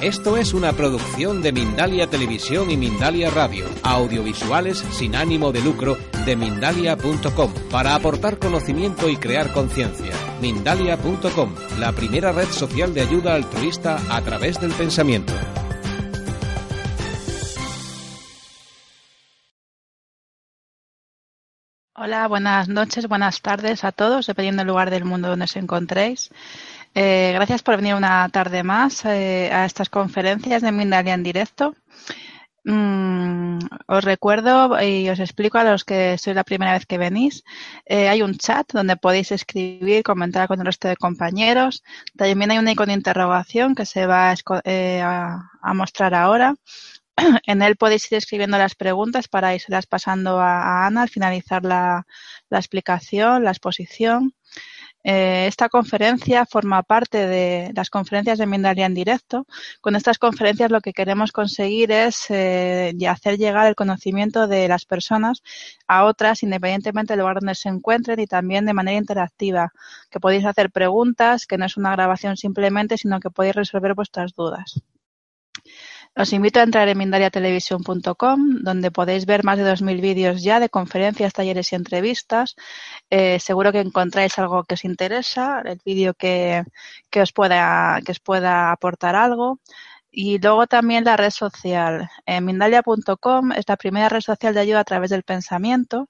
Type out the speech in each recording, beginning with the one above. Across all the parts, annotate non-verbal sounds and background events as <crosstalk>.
Esto es una producción de Mindalia Televisión y Mindalia Radio, audiovisuales sin ánimo de lucro de mindalia.com, para aportar conocimiento y crear conciencia. Mindalia.com, la primera red social de ayuda altruista a través del pensamiento. Hola, buenas noches, buenas tardes a todos, dependiendo del lugar del mundo donde os encontréis. Eh, gracias por venir una tarde más eh, a estas conferencias de Mindalia en directo. Mm, os recuerdo y os explico a los que sois la primera vez que venís. Eh, hay un chat donde podéis escribir, comentar con el resto de compañeros. También hay un icono de interrogación que se va a, mostrar ahora. <clears throat> En él podéis ir escribiendo las preguntas para irlas pasando a, Ana al finalizar la explicación, la exposición. Eh, esta conferencia forma parte de las conferencias de Mindalia en directo. Con estas conferencias lo que queremos conseguir es eh, hacer llegar el conocimiento de las personas a otras, independientemente del lugar donde se encuentren y también de manera interactiva, que podéis hacer preguntas, que no es una grabación simplemente, sino que podéis resolver vuestras dudas. Os invito a entrar en mindaliatelevisión.com, donde podéis ver más de 2.000 vídeos ya de conferencias, talleres y entrevistas. Eh, seguro que encontráis algo que os interesa, el vídeo que, que, os pueda, que os pueda aportar algo. Y luego también la red social. Mindalia.com es la primera red social de ayuda a través del pensamiento.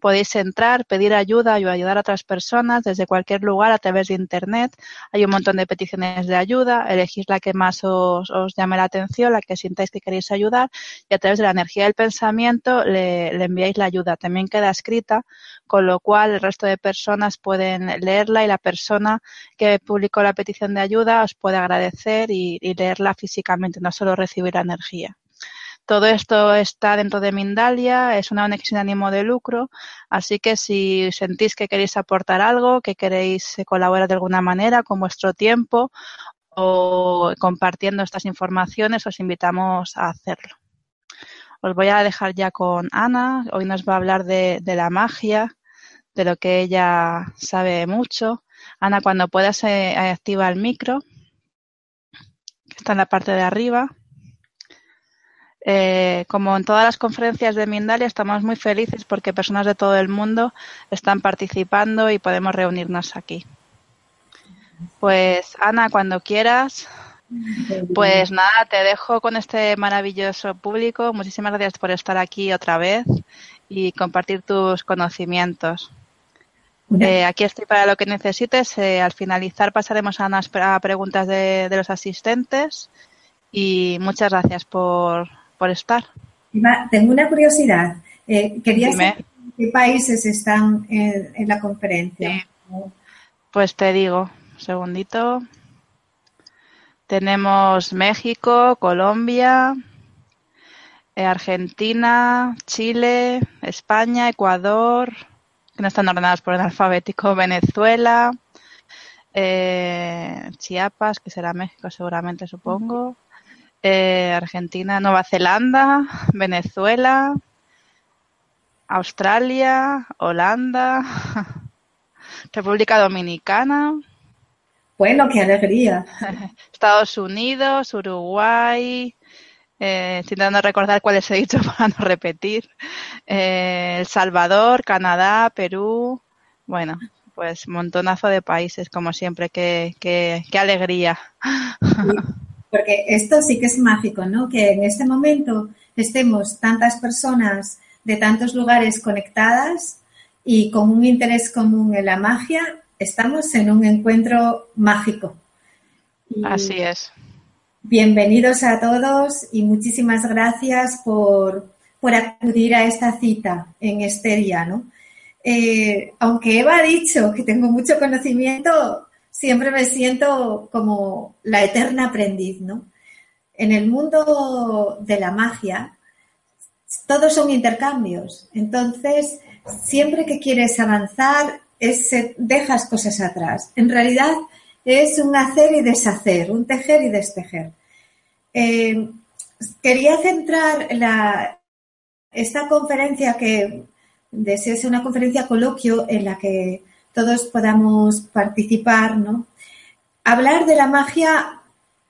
Podéis entrar, pedir ayuda o ayudar a otras personas desde cualquier lugar a través de Internet. Hay un montón de peticiones de ayuda. Elegís la que más os, os llame la atención, la que sintáis que queréis ayudar. Y a través de la energía del pensamiento le, le enviáis la ayuda. También queda escrita, con lo cual el resto de personas pueden leerla y la persona que publicó la petición de ayuda os puede agradecer y, leerla físicamente no solo recibir energía. Todo esto está dentro de Mindalia, es una ONG sin ánimo de lucro, así que si sentís que queréis aportar algo, que queréis colaborar de alguna manera con vuestro tiempo o compartiendo estas informaciones, os invitamos a hacerlo. Os voy a dejar ya con Ana, hoy nos va a hablar de la magia, de lo que ella sabe mucho. Ana, cuando puedas, activa el micro está en la parte de arriba. Eh, como en todas las conferencias de Mindalia, estamos muy felices porque personas de todo el mundo están participando y podemos reunirnos aquí. Pues Ana, cuando quieras, pues nada, te dejo con este maravilloso público. Muchísimas gracias por estar aquí otra vez y compartir tus conocimientos. Eh, aquí estoy para lo que necesites. Eh, al finalizar pasaremos a unas preguntas de, los asistentes y muchas gracias por, estar. tengo una curiosidad. Eh, quería saber qué países están en, la conferencia. Pues te digo, un segundito. Tenemos México, Colombia, Argentina, Chile, España, Ecuador, que no están ordenadas por el alfabético, Venezuela, eh, Chiapas, que será México seguramente supongo, eh, Argentina, Nueva Zelanda, Venezuela, Australia, Holanda, <laughs> República Dominicana. Bueno, qué alegría. <laughs> Estados Unidos, Uruguay, eh, intentando recordar cuáles he dicho <laughs> para no repetir. Eh, El Salvador, Canadá, Perú, bueno, pues montonazo de países, como siempre, qué, qué, qué alegría. porque esto sí que es mágico, ¿no? Que en este momento estemos tantas personas de tantos lugares conectadas y con un interés común en la magia, estamos en un encuentro mágico. Así es. Bienvenidos a todos y muchísimas gracias por, acudir a esta cita en este día, ¿no? Eh, aunque Eva ha dicho que tengo mucho conocimiento, siempre me siento como la eterna aprendiz, ¿no? En el mundo de la magia, todos son intercambios. Entonces, siempre que quieres avanzar, dejas cosas atrás. En realidad, es un hacer y deshacer, un tejer y destejer. Eh, quería centrar esta conferencia que deseo ser una conferencia coloquio en la que todos podamos participar, ¿no? Hablar de la magia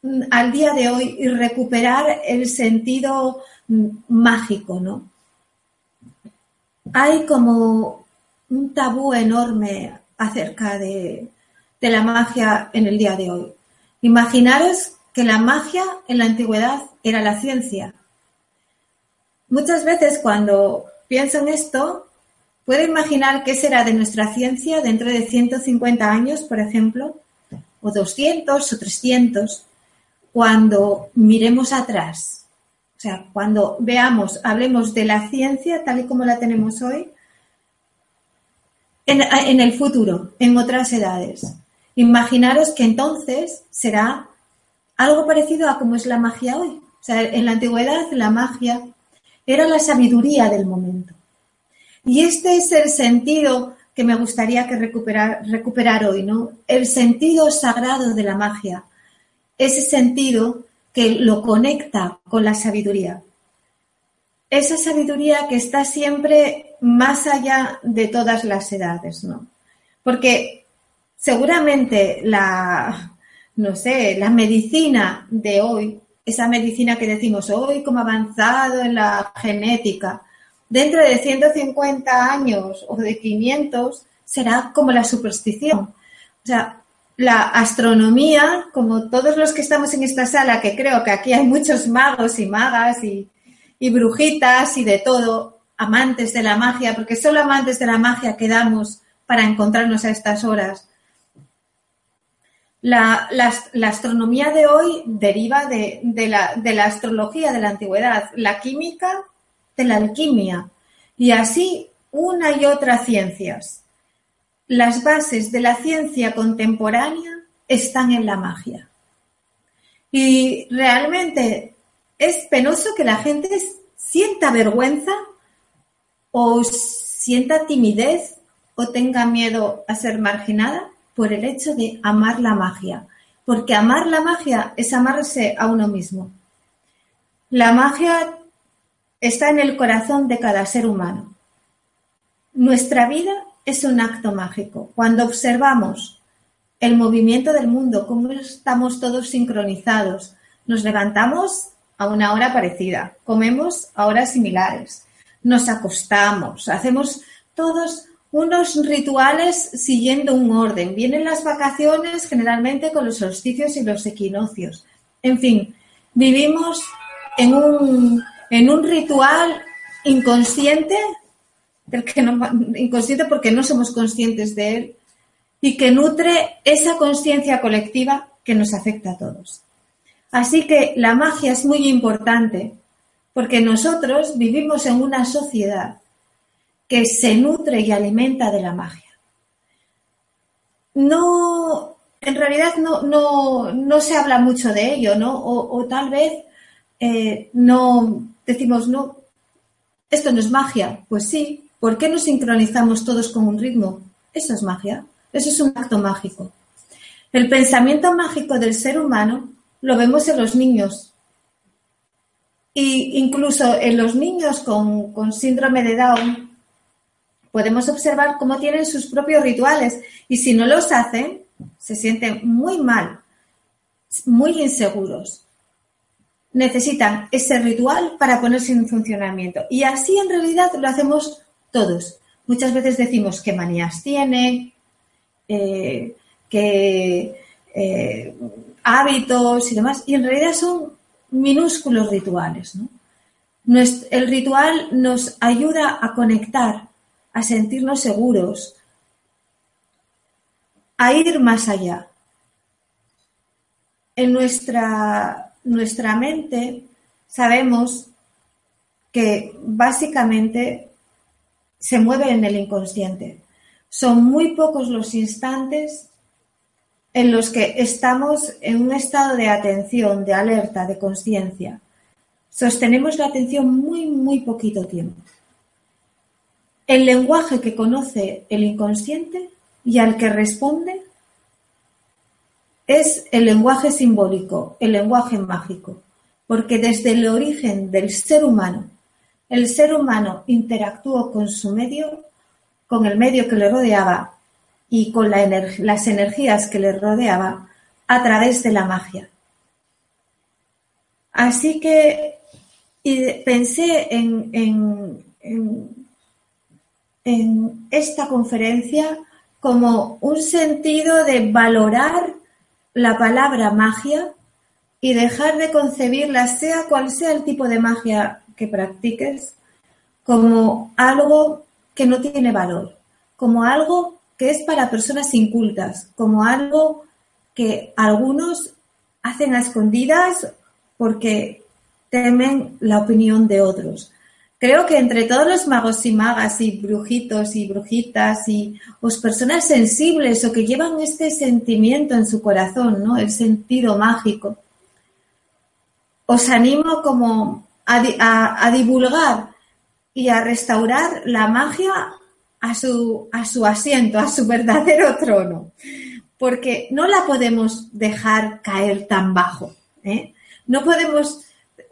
mm, al día de hoy y recuperar el sentido mm, mágico, ¿no? Hay como un tabú enorme acerca de, de la magia en el día de hoy. Imaginaros que la magia en la antigüedad era la ciencia. Muchas veces cuando pienso en esto, puedo imaginar qué será de nuestra ciencia dentro de 150 años, por ejemplo, o 200 o 300, cuando miremos atrás. O sea, cuando veamos, hablemos de la ciencia tal y como la tenemos hoy, en, en el futuro, en otras edades. Imaginaros que entonces será algo parecido a como es la magia hoy. O sea, en la antigüedad la magia era la sabiduría del momento. Y este es el sentido que me gustaría que recuperar, recuperar hoy, ¿no? El sentido sagrado de la magia. Ese sentido que lo conecta con la sabiduría. Esa sabiduría que está siempre más allá de todas las edades, ¿no? Porque seguramente la, no sé, la medicina de hoy, esa medicina que decimos hoy como avanzado en la genética, dentro de 150 años o de 500 será como la superstición. O sea, la astronomía, como todos los que estamos en esta sala, que creo que aquí hay muchos magos y magas y, y brujitas y de todo, amantes de la magia, porque solo amantes de la magia quedamos para encontrarnos a estas horas la, astronomía de hoy deriva de, la, de la astrología de la antigüedad, la química de la alquimia y así una y otras ciencias. Las bases de la ciencia contemporánea están en la magia. Y realmente es penoso que la gente sienta vergüenza o sienta timidez o tenga miedo a ser marginada por el hecho de amar la magia, porque amar la magia es amarse a uno mismo. La magia está en el corazón de cada ser humano. Nuestra vida es un acto mágico. Cuando observamos el movimiento del mundo, cómo estamos todos sincronizados, nos levantamos a una hora parecida, comemos a horas similares, nos acostamos, hacemos todos unos rituales siguiendo un orden. Vienen las vacaciones generalmente con los solsticios y los equinoccios. En fin, vivimos en un, en un ritual inconsciente, inconsciente porque no somos conscientes de él, y que nutre esa conciencia colectiva que nos afecta a todos. Así que la magia es muy importante porque nosotros vivimos en una sociedad que se nutre y alimenta de la magia. No, en realidad no, no, se habla mucho de ello, ¿no? O, tal vez eh, no decimos, no, esto no es magia. Pues sí, ¿por qué no sincronizamos todos con un ritmo? Eso es magia, eso es un acto mágico. El pensamiento mágico del ser humano lo vemos en los niños. Y incluso en los niños con, con síndrome de Down, podemos observar cómo tienen sus propios rituales y si no los hacen, se sienten muy mal, muy inseguros. Necesitan ese ritual para ponerse en funcionamiento. Y así en realidad lo hacemos todos. Muchas veces decimos qué manías tiene, eh, qué eh, hábitos y demás, y en realidad son minúsculos rituales. el ritual nos ayuda a conectar a sentirnos seguros, a ir más allá. En nuestra, nuestra mente sabemos que básicamente se mueve en el inconsciente. Son muy pocos los instantes en los que estamos en un estado de atención, de alerta, de conciencia. Sostenemos la atención muy, muy poquito tiempo. El lenguaje que conoce el inconsciente y al que responde es el lenguaje simbólico, el lenguaje mágico, porque desde el origen del ser humano, el ser humano interactuó con su medio, con el medio que le rodeaba y con las energías que le rodeaba a través de la magia. Así que pensé en, en esta conferencia como un sentido de valorar la palabra magia y dejar de concebirla, sea cual sea el tipo de magia que practiques, como algo que no tiene valor, como algo que es para personas incultas, como algo que algunos hacen a escondidas porque temen la opinión de otros. Creo que entre todos los magos y magas y brujitos y brujitas y pues, personas sensibles o que llevan este sentimiento en su corazón, ¿no? El sentido mágico. Os animo como a, divulgar y a restaurar la magia a su, asiento, a su verdadero trono, porque no la podemos dejar caer tan bajo. ¿eh? No podemos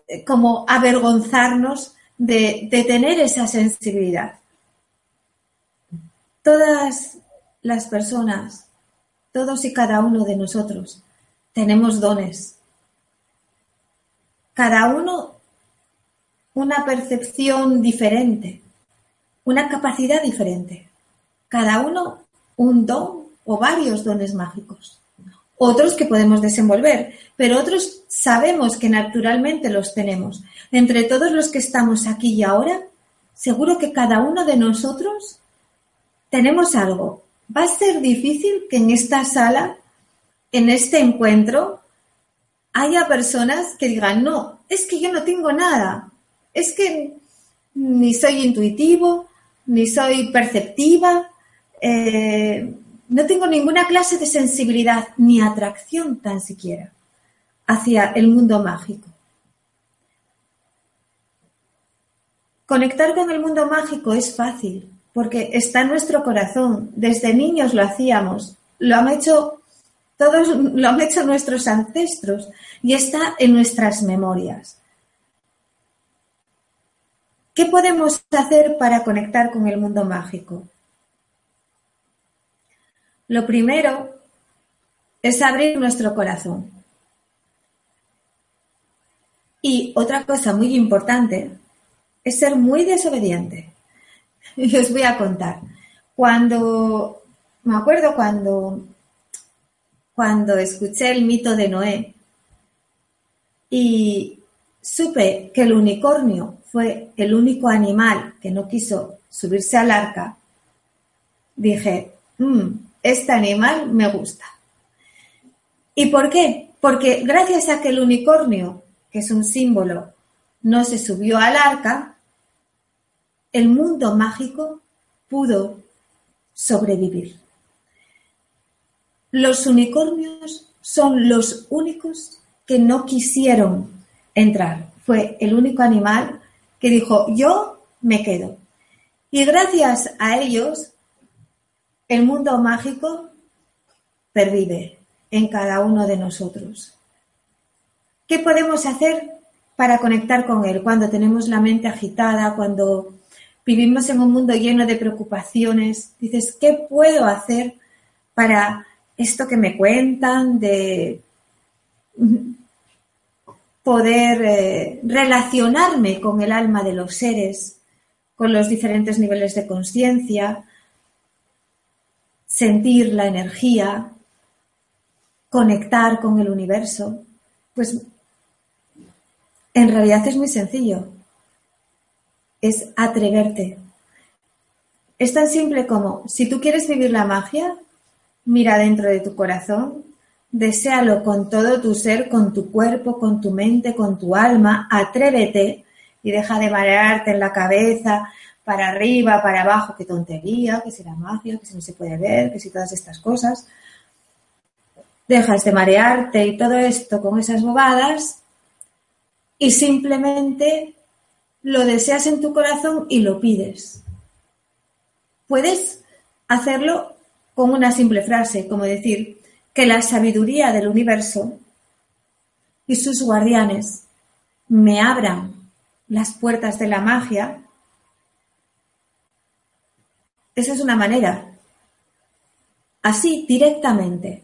eh, como avergonzarnos de, tener esa sensibilidad. Todas las personas, todos y cada uno de nosotros, tenemos dones. Cada uno una percepción diferente, una capacidad diferente. Cada uno un don o varios dones mágicos. Otros que podemos desenvolver, pero otros sabemos que naturalmente los tenemos. Entre todos los que estamos aquí y ahora, seguro que cada uno de nosotros tenemos algo. Va a ser difícil que en esta sala, en este encuentro, haya personas que digan, no, es que yo no tengo nada, es que ni soy intuitivo, ni soy perceptiva, eh, no tengo ninguna clase de sensibilidad ni atracción tan siquiera hacia el mundo mágico. Conectar con el mundo mágico es fácil porque está en nuestro corazón. Desde niños lo hacíamos, lo han hecho todos, lo han hecho nuestros ancestros y está en nuestras memorias. ¿Qué podemos hacer para conectar con el mundo mágico? Lo primero es abrir nuestro corazón. Y otra cosa muy importante es ser muy desobediente. <laughs> Y os voy a contar. Cuando, me acuerdo cuando, cuando escuché el mito de Noé y supe que el unicornio fue el único animal que no quiso subirse al arca, dije, mm, este animal me gusta. ¿Y por qué? Porque gracias a que el unicornio que es un símbolo, no se subió al arca, el mundo mágico pudo sobrevivir. Los unicornios son los únicos que no quisieron entrar. Fue el único animal que dijo, yo me quedo. Y gracias a ellos, el mundo mágico pervive en cada uno de nosotros. ¿Qué podemos hacer para conectar con Él cuando tenemos la mente agitada, cuando vivimos en un mundo lleno de preocupaciones? Dices, ¿qué puedo hacer para esto que me cuentan, de poder eh, relacionarme con el alma de los seres, con los diferentes niveles de conciencia, sentir la energía, conectar con el universo? Pues en realidad es muy sencillo. Es atreverte. Es tan simple como, si tú quieres vivir la magia, mira dentro de tu corazón, deséalo con todo tu ser, con tu cuerpo, con tu mente, con tu alma, atrévete y deja de marearte en la cabeza, para arriba, para abajo, qué tontería, que si la magia, que si no se puede ver, que si todas estas cosas. dejas de marearte y todo esto con esas bobadas y simplemente lo deseas en tu corazón y lo pides. Puedes hacerlo con una simple frase, como decir que la sabiduría del universo y sus guardianes me abran las puertas de la magia. Esa es una manera. Así, directamente.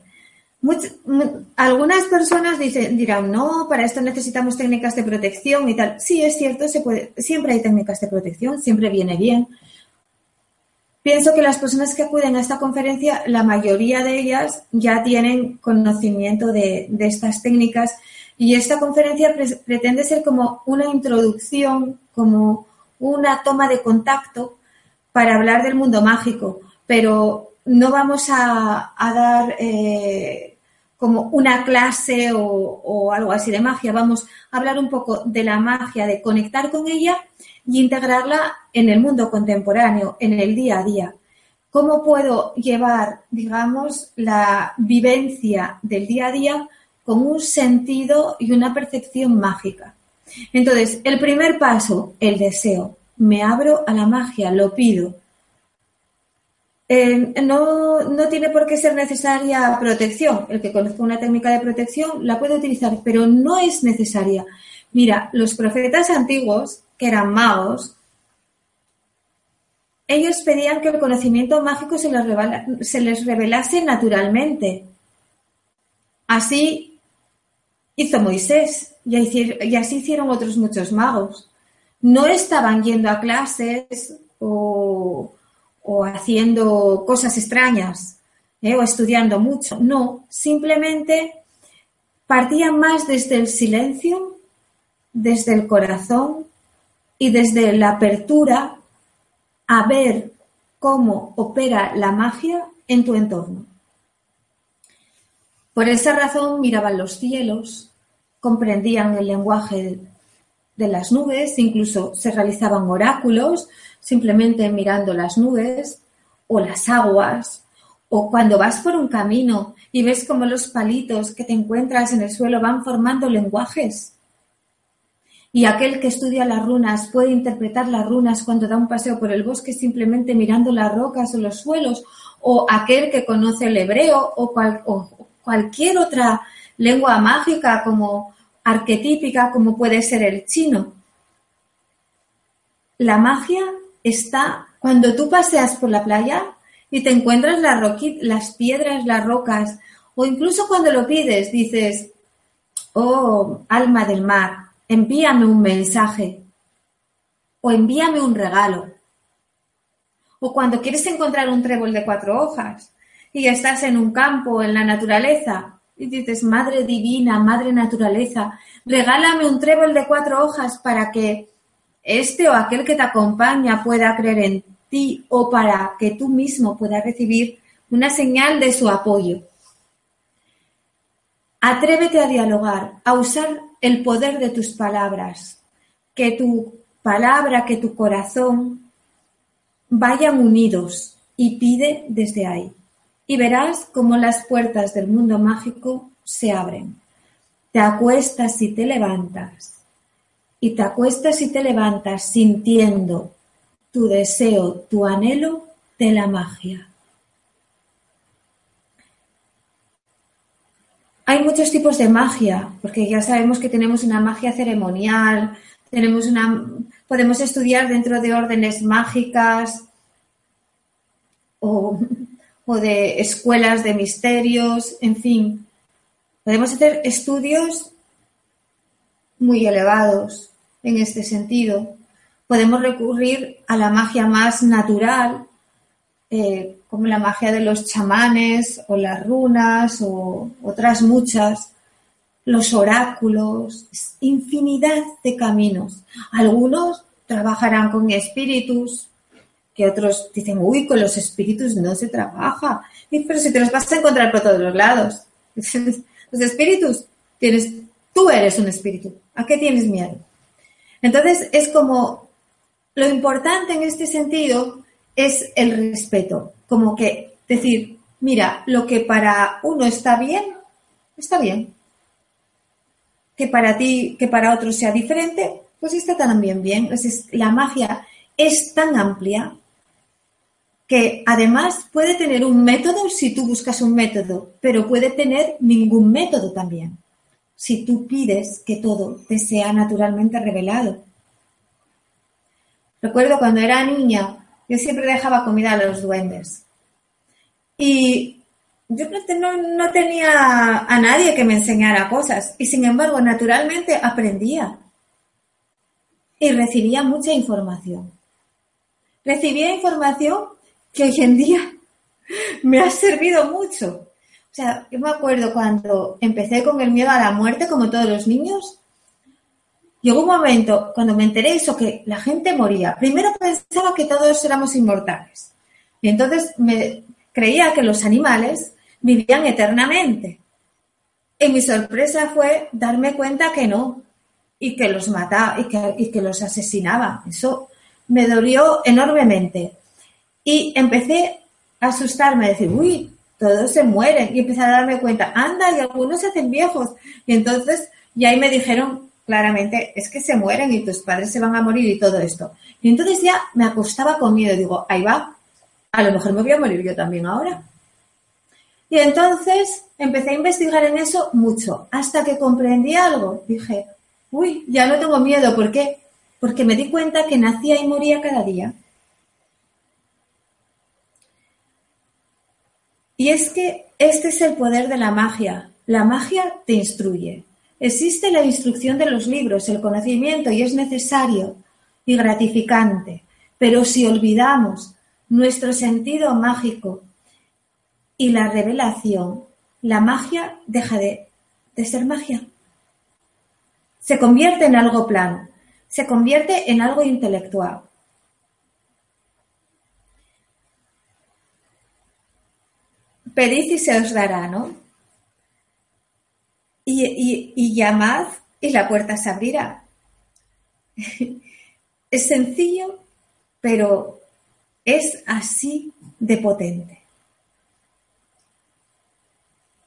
Algunas personas dirán, no, para esto necesitamos técnicas de protección y tal. Sí, es cierto, se puede, siempre hay técnicas de protección, siempre viene bien. Pienso que las personas que acuden a esta conferencia, la mayoría de ellas ya tienen conocimiento de, de estas técnicas y esta conferencia pretende ser como una introducción, como una toma de contacto para hablar del mundo mágico, pero no vamos a, dar eh, como una clase o, algo así de magia, vamos a hablar un poco de la magia, de conectar con ella y integrarla en el mundo contemporáneo, en el día a día. ¿Cómo puedo llevar, digamos, la vivencia del día a día con un sentido y una percepción mágica. Entonces, el primer paso, el deseo. Me abro a la magia, lo pido. Eh, no, no, tiene por qué ser necesaria protección. El que conozca una técnica de protección la puede utilizar, pero no es necesaria. Mira, los profetas antiguos, que eran magos, ellos pedían que el conocimiento mágico se les, se les revelase naturalmente. Así hizo Moisés y así hicieron otros muchos magos. No estaban yendo a clases o, haciendo cosas extrañas ¿eh? o estudiando mucho. No, simplemente partían más desde el silencio, desde el corazón y desde la apertura a ver cómo opera la magia en tu entorno. Por esa razón miraban los cielos, comprendían el lenguaje de las nubes, incluso se realizaban oráculos simplemente mirando las nubes o las aguas, o cuando vas por un camino y ves como los palitos que te encuentras en el suelo van formando lenguajes. Y aquel que estudia las runas puede interpretar las runas cuando da un paseo por el bosque simplemente mirando las rocas o los suelos, o aquel que conoce el hebreo o, cual, cualquier otra lengua mágica como arquetípica como puede ser el chino. La magia está cuando tú paseas por la playa y te encuentras las, piedras, las rocas, o incluso cuando lo pides, dices, oh, alma del mar, envíame un mensaje, o envíame un regalo. O cuando quieres encontrar un trébol de cuatro hojas, y estás en un campo, en la naturaleza, y dices, Madre Divina, Madre Naturaleza, regálame un trébol de cuatro hojas para que este o aquel que te acompaña pueda creer en ti o para que tú mismo puedas recibir una señal de su apoyo. Atrévete a dialogar, a usar el poder de tus palabras, que tu palabra, que tu corazón vayan unidos y pide desde ahí y verás cómo las puertas del mundo mágico se abren. Te acuestas y te levantas. Y te acuestas y te levantas sintiendo tu deseo, tu anhelo de la magia. Hay muchos tipos de magia, porque ya sabemos que tenemos una magia ceremonial, tenemos una, podemos estudiar dentro de órdenes mágicas o o de escuelas de misterios, en fin. Podemos hacer estudios muy elevados en este sentido. Podemos recurrir a la magia más natural, eh, como la magia de los chamanes o las runas o otras muchas, los oráculos, infinidad de caminos. Algunos trabajarán con espíritus, que otros dicen, uy, con los espíritus no se trabaja. pero si te los vas a encontrar por todos los lados. <laughs> Los espíritus, tienes, tú eres un espíritu. ¿A qué tienes miedo? Entonces, es como, lo importante en este sentido es el respeto. Como que decir, mira, lo que para uno está bien, está bien. Que para ti, que para otros sea diferente, pues está también bien. la magia es tan amplia que además puede tener un método si tú buscas un método, pero puede tener ningún método también, si tú pides que todo te sea naturalmente revelado. Recuerdo cuando era niña, yo siempre dejaba comida a los duendes. Y yo no, tenía a nadie que me enseñara cosas. Y sin embargo, naturalmente aprendía. Y recibía mucha información. Recibía información que hoy en día <laughs> me ha servido mucho. O sea, yo me acuerdo cuando empecé con el miedo a la muerte, como todos los niños, llegó un momento cuando me enteré eso que la gente moría. Primero pensaba que todos éramos inmortales. Y entonces me creía que los animales vivían eternamente. Y mi sorpresa fue darme cuenta que no, y que los mataba, y que, y que los asesinaba. Eso me dolió enormemente. Y empecé a asustarme, a decir, uy, todos se mueren. Y empecé a darme cuenta, anda, y algunos se hacen viejos. Y entonces, y ahí me dijeron claramente, es que se mueren y tus padres se van a morir y todo esto. Y entonces ya me acostaba con miedo. Digo, ahí va, a lo mejor me voy a morir yo también ahora. Y entonces empecé a investigar en eso mucho, hasta que comprendí algo. Dije, uy, ya no tengo miedo. ¿Por qué? Porque me di cuenta que nacía y moría cada día. Y es que este es el poder de la magia. La magia te instruye. Existe la instrucción de los libros, el conocimiento, y es necesario y gratificante. Pero si olvidamos nuestro sentido mágico y la revelación, la magia deja de, de ser magia. Se convierte en algo plano, se convierte en algo intelectual. Pedid y se os dará, ¿no? Y, llamad y la puerta se abrirá. <laughs> es sencillo, pero es así de potente.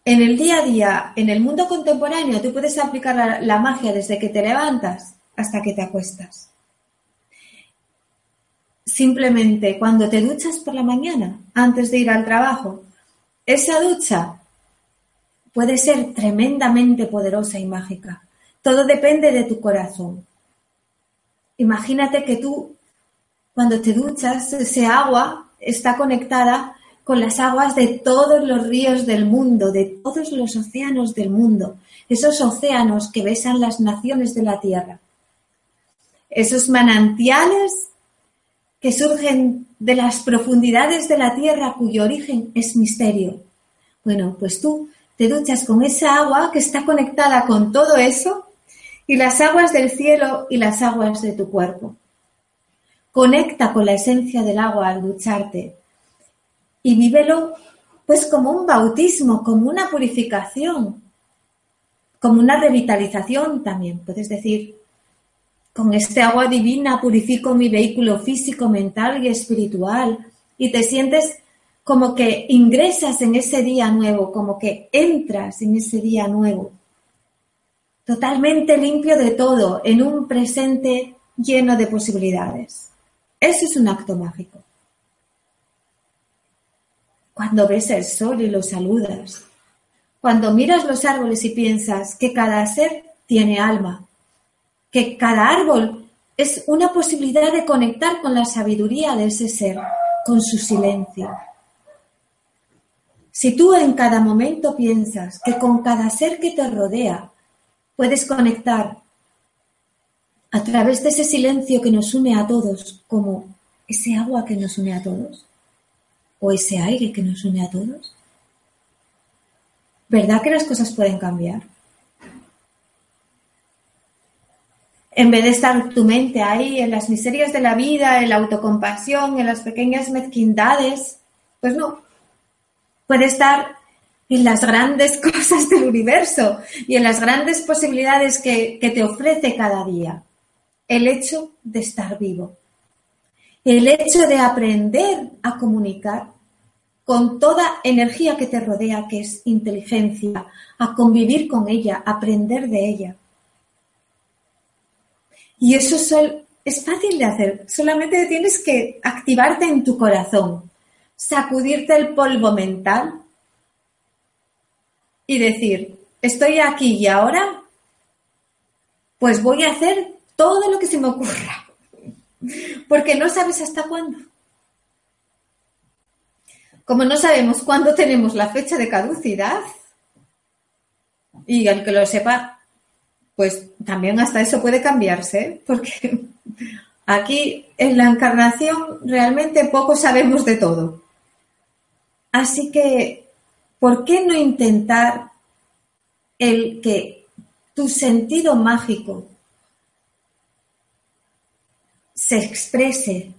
En el día a día, en el mundo contemporáneo, tú puedes aplicar la magia desde que te levantas hasta que te acuestas. Simplemente cuando te duchas por la mañana, antes de ir al trabajo, esa ducha puede ser tremendamente poderosa y mágica. Todo depende de tu corazón. Imagínate que tú, cuando te duchas, ese agua está conectada con las aguas de todos los ríos del mundo, de todos los océanos del mundo, esos océanos que besan las naciones de la tierra. Esos manantiales que surgen de las profundidades de la tierra cuyo origen es misterio. Bueno, pues tú te duchas con esa agua que está conectada con todo eso y las aguas del cielo y las aguas de tu cuerpo. Conecta con la esencia del agua al ducharte y vívelo pues como un bautismo, como una purificación, como una revitalización también. Puedes decir, con este agua divina purifico mi vehículo físico, mental y espiritual. Y te sientes como que ingresas en ese día nuevo, como que entras en ese día nuevo. Totalmente limpio de todo, en un presente lleno de posibilidades. Eso es un acto mágico. Cuando ves el sol y lo saludas, cuando miras los árboles y piensas que cada ser tiene alma, que cada árbol es una posibilidad de conectar con la sabiduría de ese ser, con su silencio. Si tú en cada momento piensas que con cada ser que te rodea puedes conectar a través de ese silencio que nos une a todos, como ese agua que nos une a todos, o ese aire que nos une a todos, ¿verdad que las cosas pueden cambiar? En vez de estar tu mente ahí en las miserias de la vida, en la autocompasión, en las pequeñas mezquindades, pues no. Puede estar en las grandes <laughs> cosas del universo y en las grandes posibilidades que, que te ofrece cada día. El hecho de estar vivo. El hecho de aprender a comunicar con toda energía que te rodea, que es inteligencia, a convivir con ella, aprender de ella. Y eso es fácil de hacer, solamente tienes que activarte en tu corazón, sacudirte el polvo mental y decir, estoy aquí y ahora, pues voy a hacer todo lo que se me ocurra, porque no sabes hasta cuándo. Como no sabemos cuándo tenemos la fecha de caducidad, y al que lo sepa, pues también hasta eso puede cambiarse, porque <laughs> aquí en la encarnación realmente poco sabemos de todo. Así que, ¿por qué no intentar el que tu sentido mágico se exprese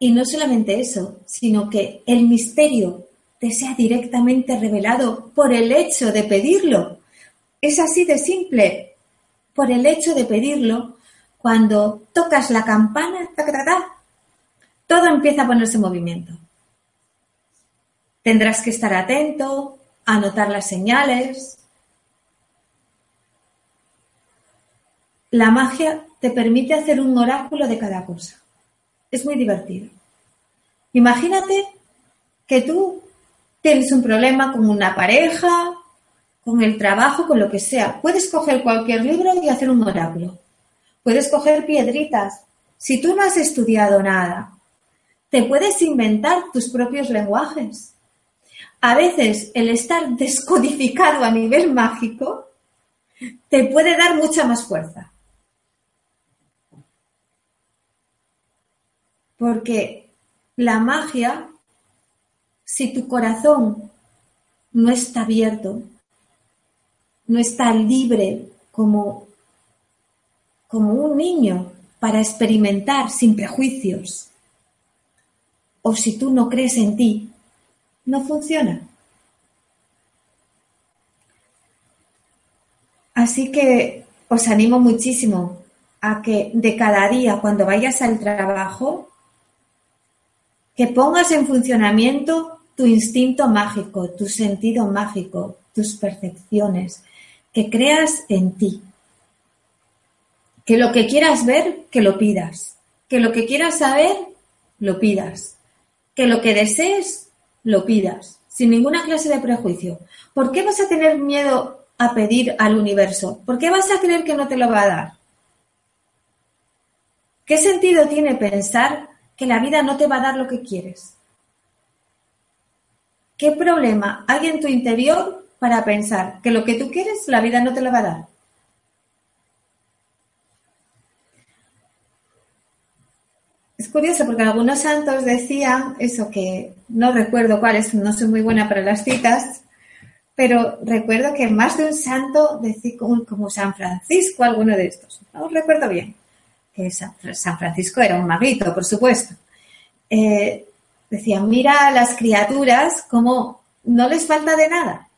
y no solamente eso, sino que el misterio te sea directamente revelado por el hecho de pedirlo. Es así de simple. Por el hecho de pedirlo, cuando tocas la campana, todo empieza a ponerse en movimiento. Tendrás que estar atento, anotar las señales. La magia te permite hacer un oráculo de cada cosa. Es muy divertido. Imagínate que tú tienes un problema con una pareja, con el trabajo, con lo que sea. Puedes coger cualquier libro y hacer un oráculo. Puedes coger piedritas. Si tú no has estudiado nada, te puedes inventar tus propios lenguajes. A veces el estar descodificado a nivel mágico te puede dar mucha más fuerza. Porque la magia, si tu corazón no está abierto, no está libre como, como un niño para experimentar sin prejuicios, o si tú no crees en ti, no funciona. Así que os animo muchísimo a que de cada día, cuando vayas al trabajo, que pongas en funcionamiento tu instinto mágico, tu sentido mágico, tus percepciones, que creas en ti. Que lo que quieras ver, que lo pidas. Que lo que quieras saber, lo pidas. Que lo que desees, lo pidas. Sin ninguna clase de prejuicio. ¿Por qué vas a tener miedo a pedir al universo? ¿Por qué vas a creer que no te lo va a dar? ¿Qué sentido tiene pensar que la vida no te va a dar lo que quieres. ¿Qué problema hay en tu interior para pensar que lo que tú quieres la vida no te lo va a dar? Es curioso porque algunos santos decían eso que no recuerdo cuáles, no soy muy buena para las citas, pero recuerdo que más de un santo decía como San Francisco, alguno de estos, no recuerdo bien, que San Francisco era un magrito, por supuesto, eh, decía, mira a las criaturas como no les falta de nada.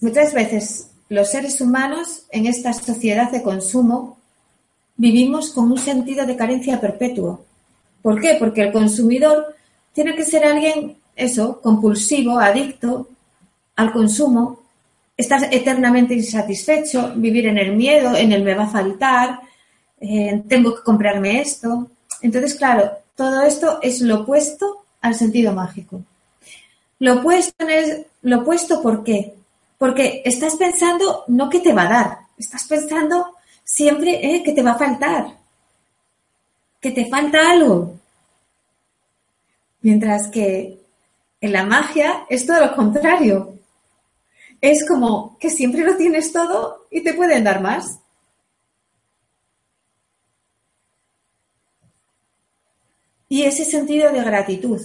Muchas veces los seres humanos en esta sociedad de consumo vivimos con un sentido de carencia perpetuo. ¿Por qué? Porque el consumidor tiene que ser alguien, eso, compulsivo, adicto al consumo, estar eternamente insatisfecho, vivir en el miedo, en el me va a faltar, eh, tengo que comprarme esto. Entonces, claro, todo esto es lo opuesto al sentido mágico. Lo opuesto es lo opuesto ¿por qué? Porque estás pensando no que te va a dar, estás pensando siempre eh, que te va a faltar, que te falta algo. Mientras que en la magia es todo lo contrario es como que siempre lo tienes todo y te pueden dar más. Y ese sentido de gratitud.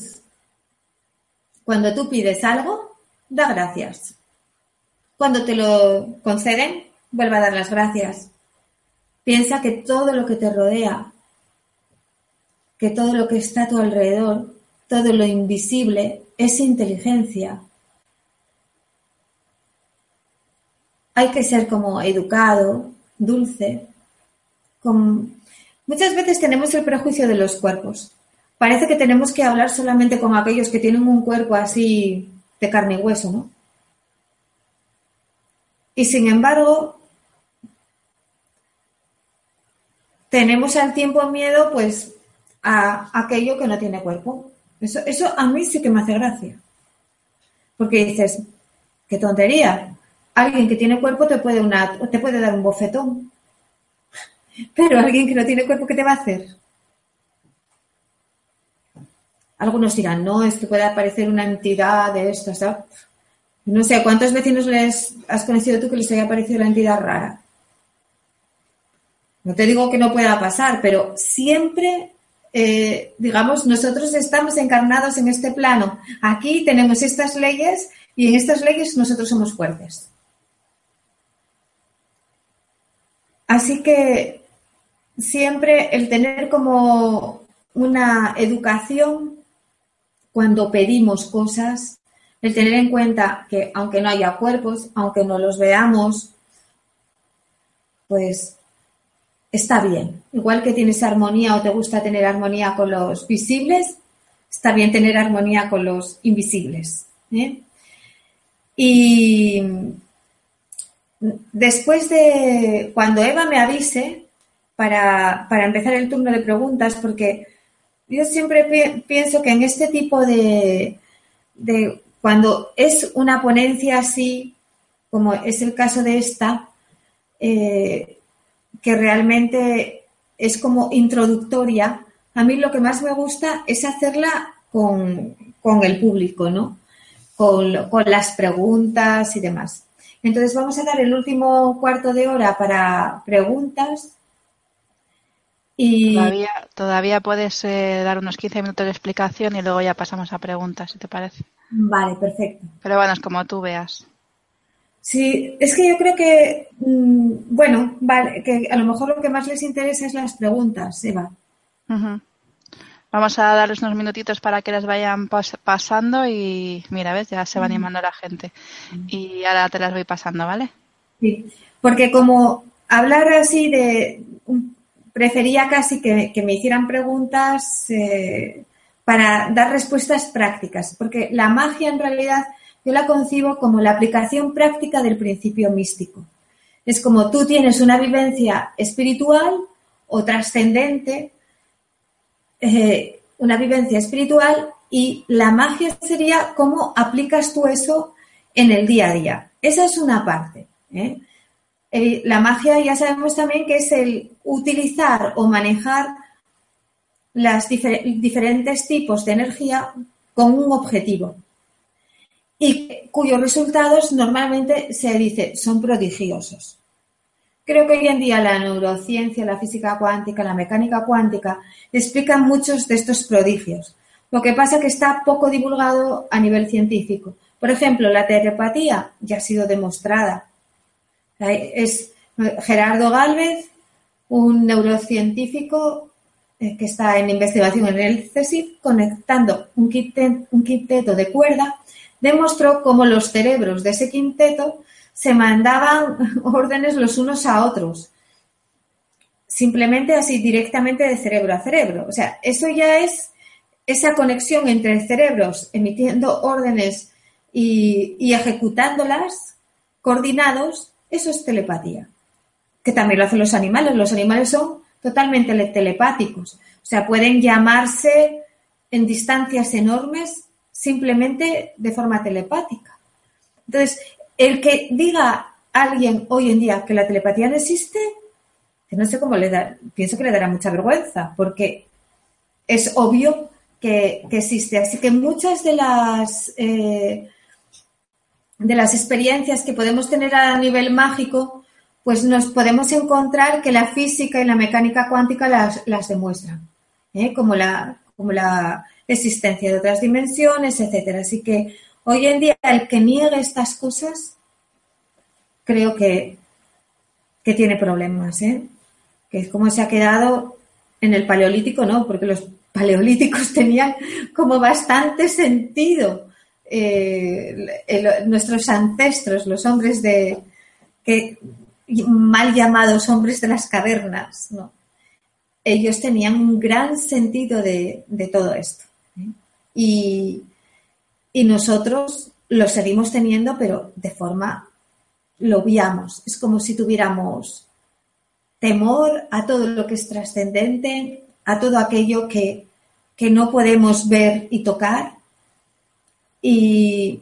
Cuando tú pides algo, da gracias. Cuando te lo conceden, vuelve a dar las gracias. Piensa que todo lo que te rodea, que todo lo que está a tu alrededor, todo lo invisible, es inteligencia, hay que ser como educado, dulce. Muchas veces tenemos el prejuicio de los cuerpos. parece que tenemos que hablar solamente con aquellos que tienen un cuerpo así de carne y hueso, ¿no? Y sin embargo, tenemos al tiempo miedo, pues, a aquello que no tiene cuerpo. Eso, eso a mí sí que me hace gracia. Porque dices, qué tontería. Alguien que tiene cuerpo te puede, una, te puede dar un bofetón. Pero alguien que no tiene cuerpo, ¿qué te va a hacer? Algunos dirán, no, es que puede aparecer una entidad de esto, ¿sabes? No sé, ¿cuántos vecinos les has conocido tú que les haya parecido la entidad rara? No te digo que no pueda pasar, pero siempre, eh, digamos, nosotros estamos encarnados en este plano. Aquí tenemos estas leyes y en estas leyes nosotros somos fuertes. Así que siempre el tener como una educación cuando pedimos cosas, el tener en cuenta que aunque no haya cuerpos, aunque no los veamos, pues está bien. Igual que tienes armonía o te gusta tener armonía con los visibles, está bien tener armonía con los invisibles. ¿eh? Y después de cuando Eva me avise para, para empezar el turno de preguntas, porque yo siempre pienso que en este tipo de, cuando es una ponencia así, como es el caso de esta, eh, que realmente es como introductoria, a mí lo que más me gusta es hacerla con, el público, ¿no? Con, con, las preguntas y demás. Entonces vamos a dar el último cuarto de hora para preguntas y todavía, todavía puedes eh, dar unos 15 minutos de explicación y luego ya pasamos a preguntas, si te parece. Vale, perfecto. Pero bueno, es como tú veas. Sí, es que yo creo que, mm, bueno, vale, que a lo mejor lo que más les interesa es las preguntas, Eva. Vamos a darles unos minutitos para que las vayan pasando y mira, ves, ya se va animando la gente. Y ahora te las voy pasando, ¿vale? Sí, porque como hablar así de prefería casi que, me hicieran preguntas eh, para dar respuestas prácticas, porque la magia en realidad yo la concibo como la aplicación práctica del principio místico. Es como tú tienes una vivencia espiritual o trascendente, eh, una vivencia espiritual y la magia sería cómo aplicas tú eso en el día a día. Esa es una parte. ¿eh? la magia ya sabemos también que es el utilizar o manejar los diferentes tipos de energía con un objetivo y cuyos resultados normalmente se dice son prodigiosos. Creo que hoy en día la neurociencia, la física cuántica, la mecánica cuántica explican muchos de estos prodigios. Lo que pasa es que está poco divulgado a nivel científico. Por ejemplo, la telepatía ya ha sido demostrada es Gerardo Galvez, un neurocientífico eh, que está en investigación en el CSIC, conectando un, quinteto de cuerda, demostró cómo los cerebros de ese quinteto se mandaban <laughs> órdenes los unos a otros, simplemente así directamente de cerebro a cerebro. O sea, eso ya es esa conexión entre cerebros emitiendo órdenes y, y ejecutándolas coordinados eso es telepatía. Que también lo hacen los animales. Los animales son totalmente telepáticos. O sea, pueden llamarse en distancias enormes simplemente de forma telepática. Entonces, el que diga a alguien hoy en día que la telepatía no existe, no sé cómo le da, pienso que le dará mucha vergüenza, porque es obvio que, existe. Así que muchas de las eh, de las experiencias que podemos tener a nivel mágico, pues nos podemos encontrar que la física y la mecánica cuántica las, las demuestran, ¿eh? como, la, como la existencia de otras dimensiones, etcétera. Así que hoy en día el que niegue estas cosas, creo que, que tiene problemas, ¿eh? que es como se ha quedado en el paleolítico, no, porque los paleolíticos <laughs> tenían como bastante sentido eh, nuestros ancestros, los hombres de, que, mal llamados hombres de las cavernas, ¿no? ellos tenían un gran sentido de, todo esto. ¿eh? Y, y, nosotros lo seguimos teniendo, pero de forma, lo viamos. Es como si tuviéramos temor a todo lo que es trascendente, a todo aquello que, que no podemos ver y tocar. Y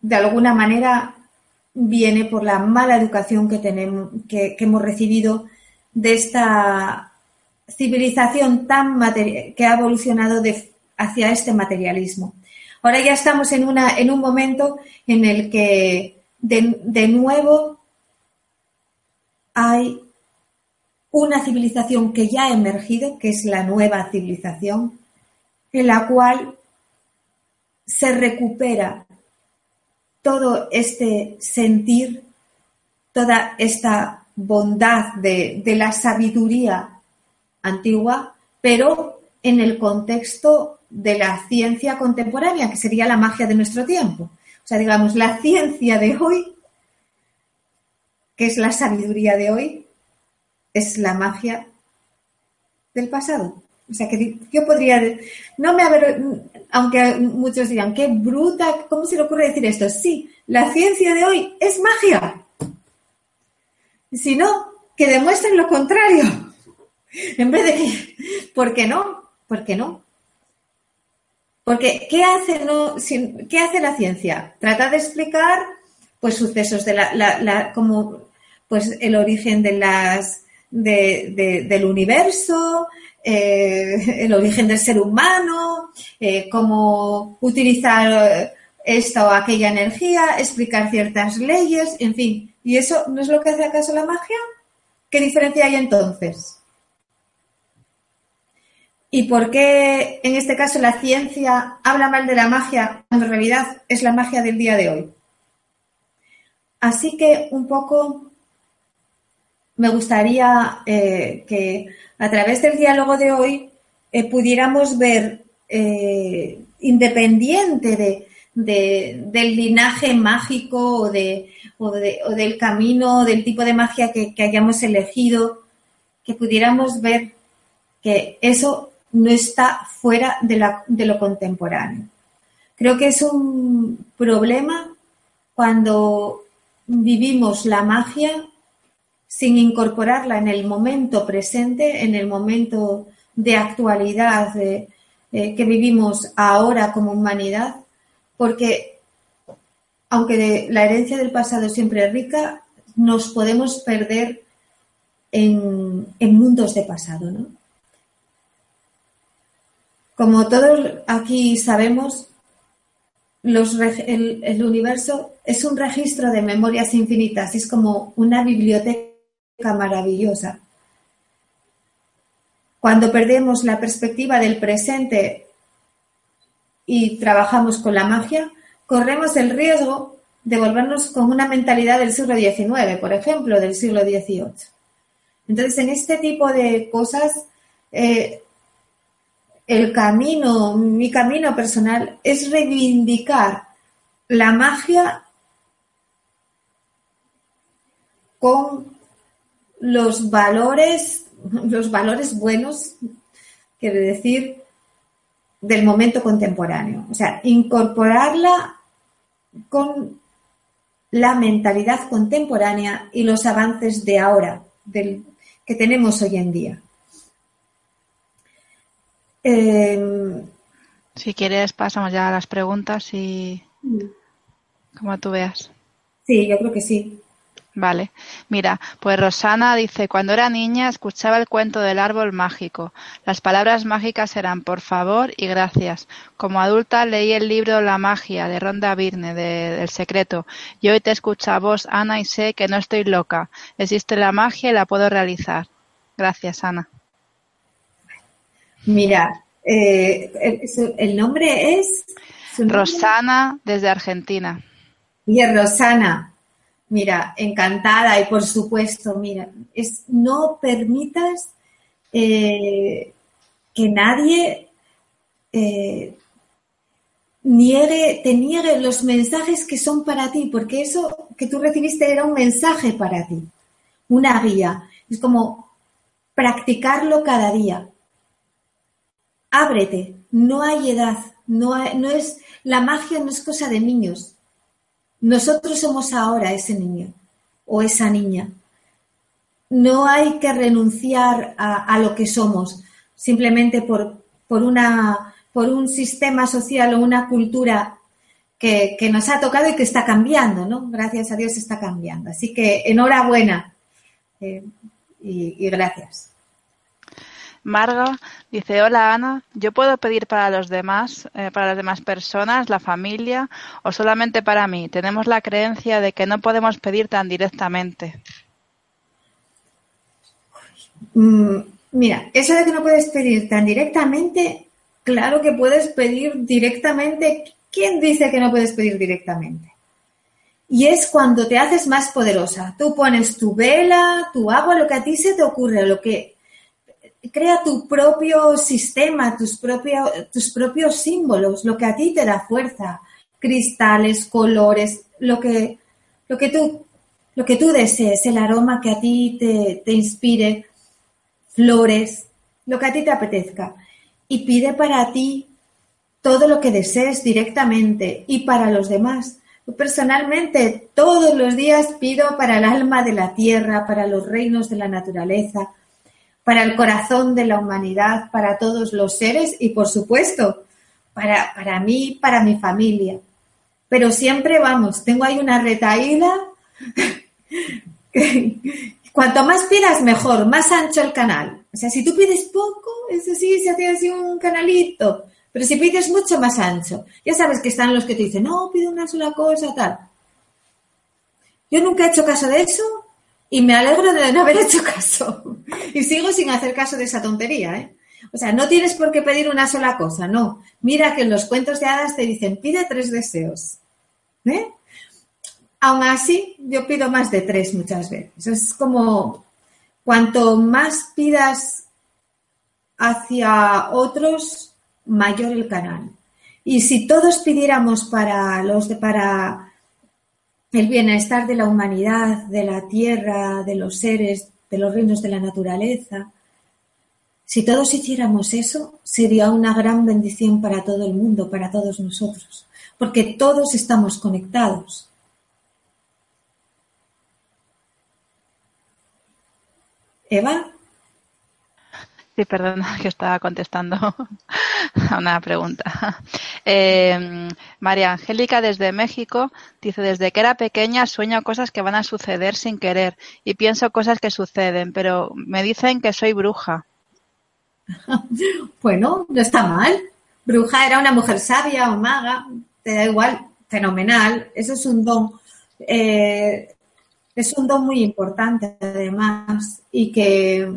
de alguna manera viene por la mala educación que tenemos, que, hemos recibido de esta civilización tan que ha evolucionado hacia este materialismo. Ahora ya estamos en, una, en un momento en el que de, de nuevo hay una civilización que ya ha emergido, que es la nueva civilización, en la cual se recupera todo este sentir, toda esta bondad de, la sabiduría antigua, pero en el contexto de la ciencia contemporánea, que sería la magia de nuestro tiempo. O sea, digamos, la ciencia de hoy, que es la sabiduría de hoy, es la magia del pasado. O sea, que yo podría, no me haber, aunque muchos digan, qué bruta, ¿cómo se le ocurre decir esto? Sí, la ciencia de hoy es magia. Si no, que demuestren lo contrario. <laughs> En vez de que, ¿por qué no? ¿Por qué no? Porque, ¿qué hace, no, ¿qué hace la ciencia? Trata de explicar, pues, sucesos de la, la, como, pues, el origen de las, del universo, eh, el origen del ser humano, eh, cómo utilizar esta o aquella energía, explicar ciertas leyes, en fin. ¿Y eso no es lo que hace acaso la magia? ¿Qué diferencia hay entonces? ¿Y por qué en este caso la ciencia habla mal de la magia cuando en realidad es la magia del día de hoy? Así que un poco me gustaría eh, que a través del diálogo de hoy eh, pudiéramos ver, eh, independiente del linaje mágico o, de, o, del camino, del tipo de magia que, hayamos elegido, que pudiéramos ver que eso no está fuera de, de lo contemporáneo. Creo que es un problema cuando vivimos la magia sin incorporarla en el momento presente, en el momento de actualidad eh, que vivimos ahora como humanidad, porque aunque la herencia del pasado siempre es rica, nos podemos perder en, mundos de pasado, Como todos aquí sabemos, el, universo es un registro de memorias infinitas, es como una biblioteca maravillosa. Cuando perdemos la perspectiva del presente y trabajamos con la magia, corremos el riesgo de volvernos con una mentalidad del siglo XIX, por ejemplo, del siglo XVIII. Entonces, en este tipo de cosas, eh, el camino, mi camino personal es reivindicar la magia con los valores, los valores buenos, quiere decir, del momento contemporáneo. O sea, incorporarla con la mentalidad contemporánea y los avances de ahora, del, que tenemos hoy en día. Em, si quieres, pasamos ya a las preguntas y mm. como tú veas. Sí, yo creo que sí. Vale. Mira, pues Rosana dice, cuando era niña escuchaba el cuento del árbol mágico. Las palabras mágicas eran por favor y gracias. Como adulta leí el libro La magia de Ronda Birne, de, del secreto. Y hoy te escucho a vos, Ana, y sé que no estoy loca. Existe la magia y la puedo realizar. Gracias, Ana. Mira, eh, el, nombre es... Rosana desde Argentina. Bien, Rosana, Mira, encantada y por supuesto, mira, es no permitas eh, que nadie eh, niegue, te niegue los mensajes que son para ti, porque eso que tú recibiste era un mensaje para ti, una guía. Es como practicarlo cada día. Ábrete, no hay edad, no, no es, la magia no es cosa de niños. Nosotros somos ahora ese niño o esa niña. No hay que renunciar a, lo que somos simplemente por, por, una, por un sistema social o una cultura que, nos ha tocado y que está cambiando, ¿no? Gracias a Dios está cambiando. Así que enhorabuena eh, y, gracias. Marga dice, hola Ana, ¿yo puedo pedir para los demás, eh, para las demás personas, la familia o solamente para mí? Tenemos la creencia de que no podemos pedir tan directamente. Mm, mira, eso de que no puedes pedir tan directamente, claro que puedes pedir directamente ¿Quién dice que no puedes pedir directamente? Y es cuando te haces más poderosa. Tú pones tu vela, tu agua, lo que a ti se te ocurre, lo que crea tu propio sistema, tus, propios, tus propios símbolos, lo que a ti te da fuerza, cristales, colores, lo que, lo que, tú, lo que tú desees, el aroma que a ti te, te inspire, flores, lo que a ti te apetezca. Y pide para ti todo lo que desees directamente y para los demás. Personalmente, todos los días pido para el alma de la tierra, para los reinos de la naturaleza, para el corazón de la humanidad, para todos los seres y, por supuesto, para, para mí, para mi familia. Pero siempre vamos, tengo ahí una retaíla. <laughs> Cuanto más pidas, mejor, más ancho el canal. O sea, si tú pides poco, eso sí, se hace así un canalito. Pero si pides mucho más ancho, ya sabes que están los que te dicen, no, pido una sola cosa, tal. Yo nunca he hecho caso de eso y me alegro de no haber hecho caso. Y sigo sin hacer caso de esa tontería, ¿eh? O sea, no tienes por qué pedir una sola cosa, no. Mira que en los cuentos de hadas te dicen, pide tres deseos. ¿Eh? Aún así, yo pido más de tres muchas veces. Es como, cuanto más pidas hacia otros, mayor el canal. Y si todos pidiéramos para los de, para el bienestar de la humanidad, de la tierra, de los seres, de los reinos de la naturaleza, si todos hiciéramos eso, sería una gran bendición para todo el mundo, para todos nosotros, porque todos estamos conectados. Eva. Sí, perdona, <laughs> que estaba contestando <laughs> a una pregunta. Eh, María Angélica desde México dice, desde que era pequeña sueño cosas que van a suceder sin querer y pienso cosas que suceden, pero me dicen que soy bruja. <laughs> Bueno, no está mal. Bruja era una mujer sabia o maga, te da igual, fenomenal. Eso es un don. Eh, es un don muy importante además y que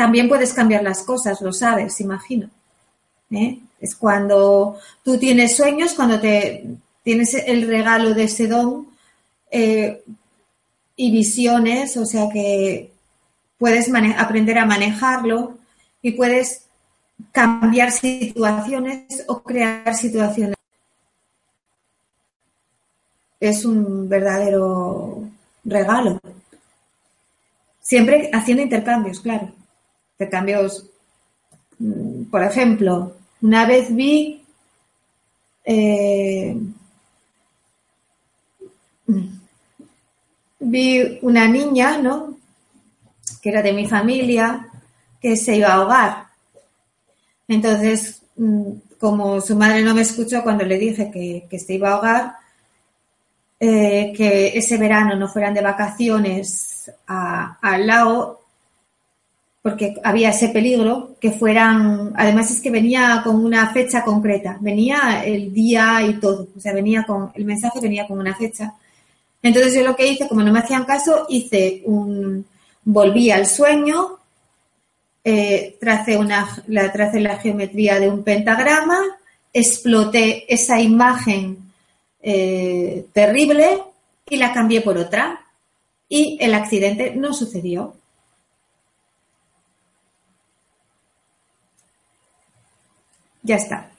también puedes cambiar las cosas, lo sabes, imagino. ¿eh? Es cuando tú tienes sueños, cuando te tienes el regalo de ese don eh, y visiones, o sea que puedes aprender a manejarlo y puedes cambiar situaciones o crear situaciones. Es un verdadero regalo. Siempre haciendo intercambios, claro cambios, mm, por ejemplo, una vez vi eh, vi una niña, ¿no? Que era de mi familia, que se iba a ahogar. Entonces, mm, como su madre no me escuchó cuando le dije que, se iba a ahogar, eh, que ese verano no fueran de vacaciones al lago, porque había ese peligro que fueran, además es que venía con una fecha concreta, venía el día y todo, o sea, venía con, el mensaje venía con una fecha. Entonces yo lo que hice, como no me hacían caso, hice un, volví al sueño, eh, tracé, una, la, tracé la geometría de un pentagrama, exploté esa imagen eh, terrible y la cambié por otra. Y el accidente no sucedió. Ya está.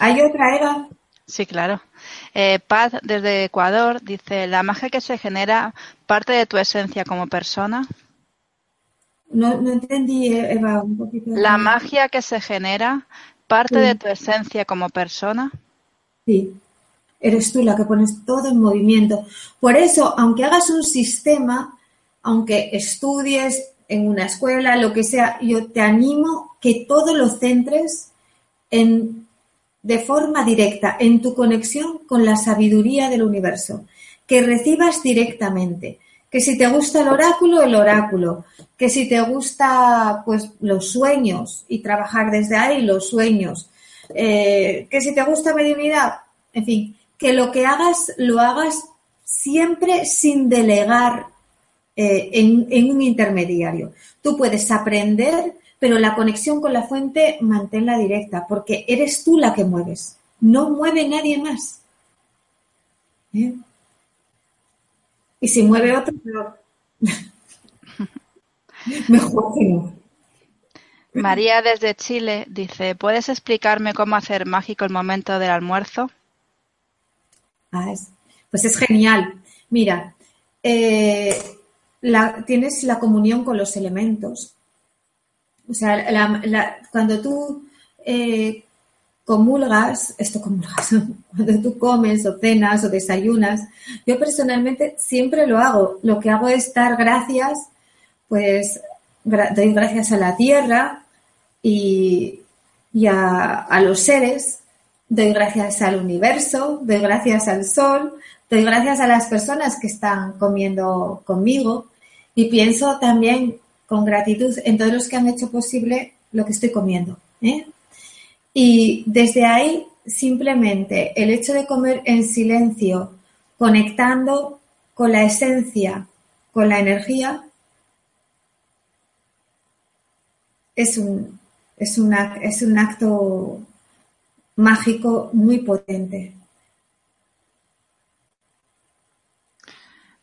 ¿Hay otra, Eva? Sí, claro. Eh, Paz, desde Ecuador, dice, ¿la magia que se genera parte de tu esencia como persona? No, entendí, Eva, un poquito. La magia que se genera parte de tu esencia como persona. Sí, eres tú la que pones todo en movimiento. Por eso, aunque hagas un sistema, aunque estudies en una escuela, lo que sea, yo te animo que todo lo centres en, de forma directa en tu conexión con la sabiduría del universo, que recibas directamente. Que si te gusta el oráculo, el oráculo. Que si te gusta, pues, los sueños y trabajar desde ahí los sueños. Eh, que si te gusta mediunidad, en fin, que lo que hagas, lo hagas siempre sin delegar eh, en, un intermediario. Tú puedes aprender, pero la conexión con la fuente manténla directa, porque eres tú la que mueves, no mueve nadie más. ¿Eh? Y si mueve otro, <laughs> mejor que no. María desde Chile dice, ¿puedes explicarme cómo hacer mágico el momento del almuerzo? Ah, pues es genial. Mira, eh, tienes la comunión con los elementos. O sea, cuando tú eh, comulgas, esto comulgas, <laughs> cuando tú comes o cenas o desayunas, yo personalmente siempre lo hago. Lo que hago es dar gracias, pues doy gracias a la tierra y, a, a los seres, doy gracias al universo, doy gracias al sol, doy gracias a las personas que están comiendo conmigo y pienso también con gratitud en todos los que han hecho posible lo que estoy comiendo. ¿eh? Y desde ahí, simplemente el hecho de comer en silencio, conectando con la esencia, con la energía, es un, es, es un acto mágico muy potente.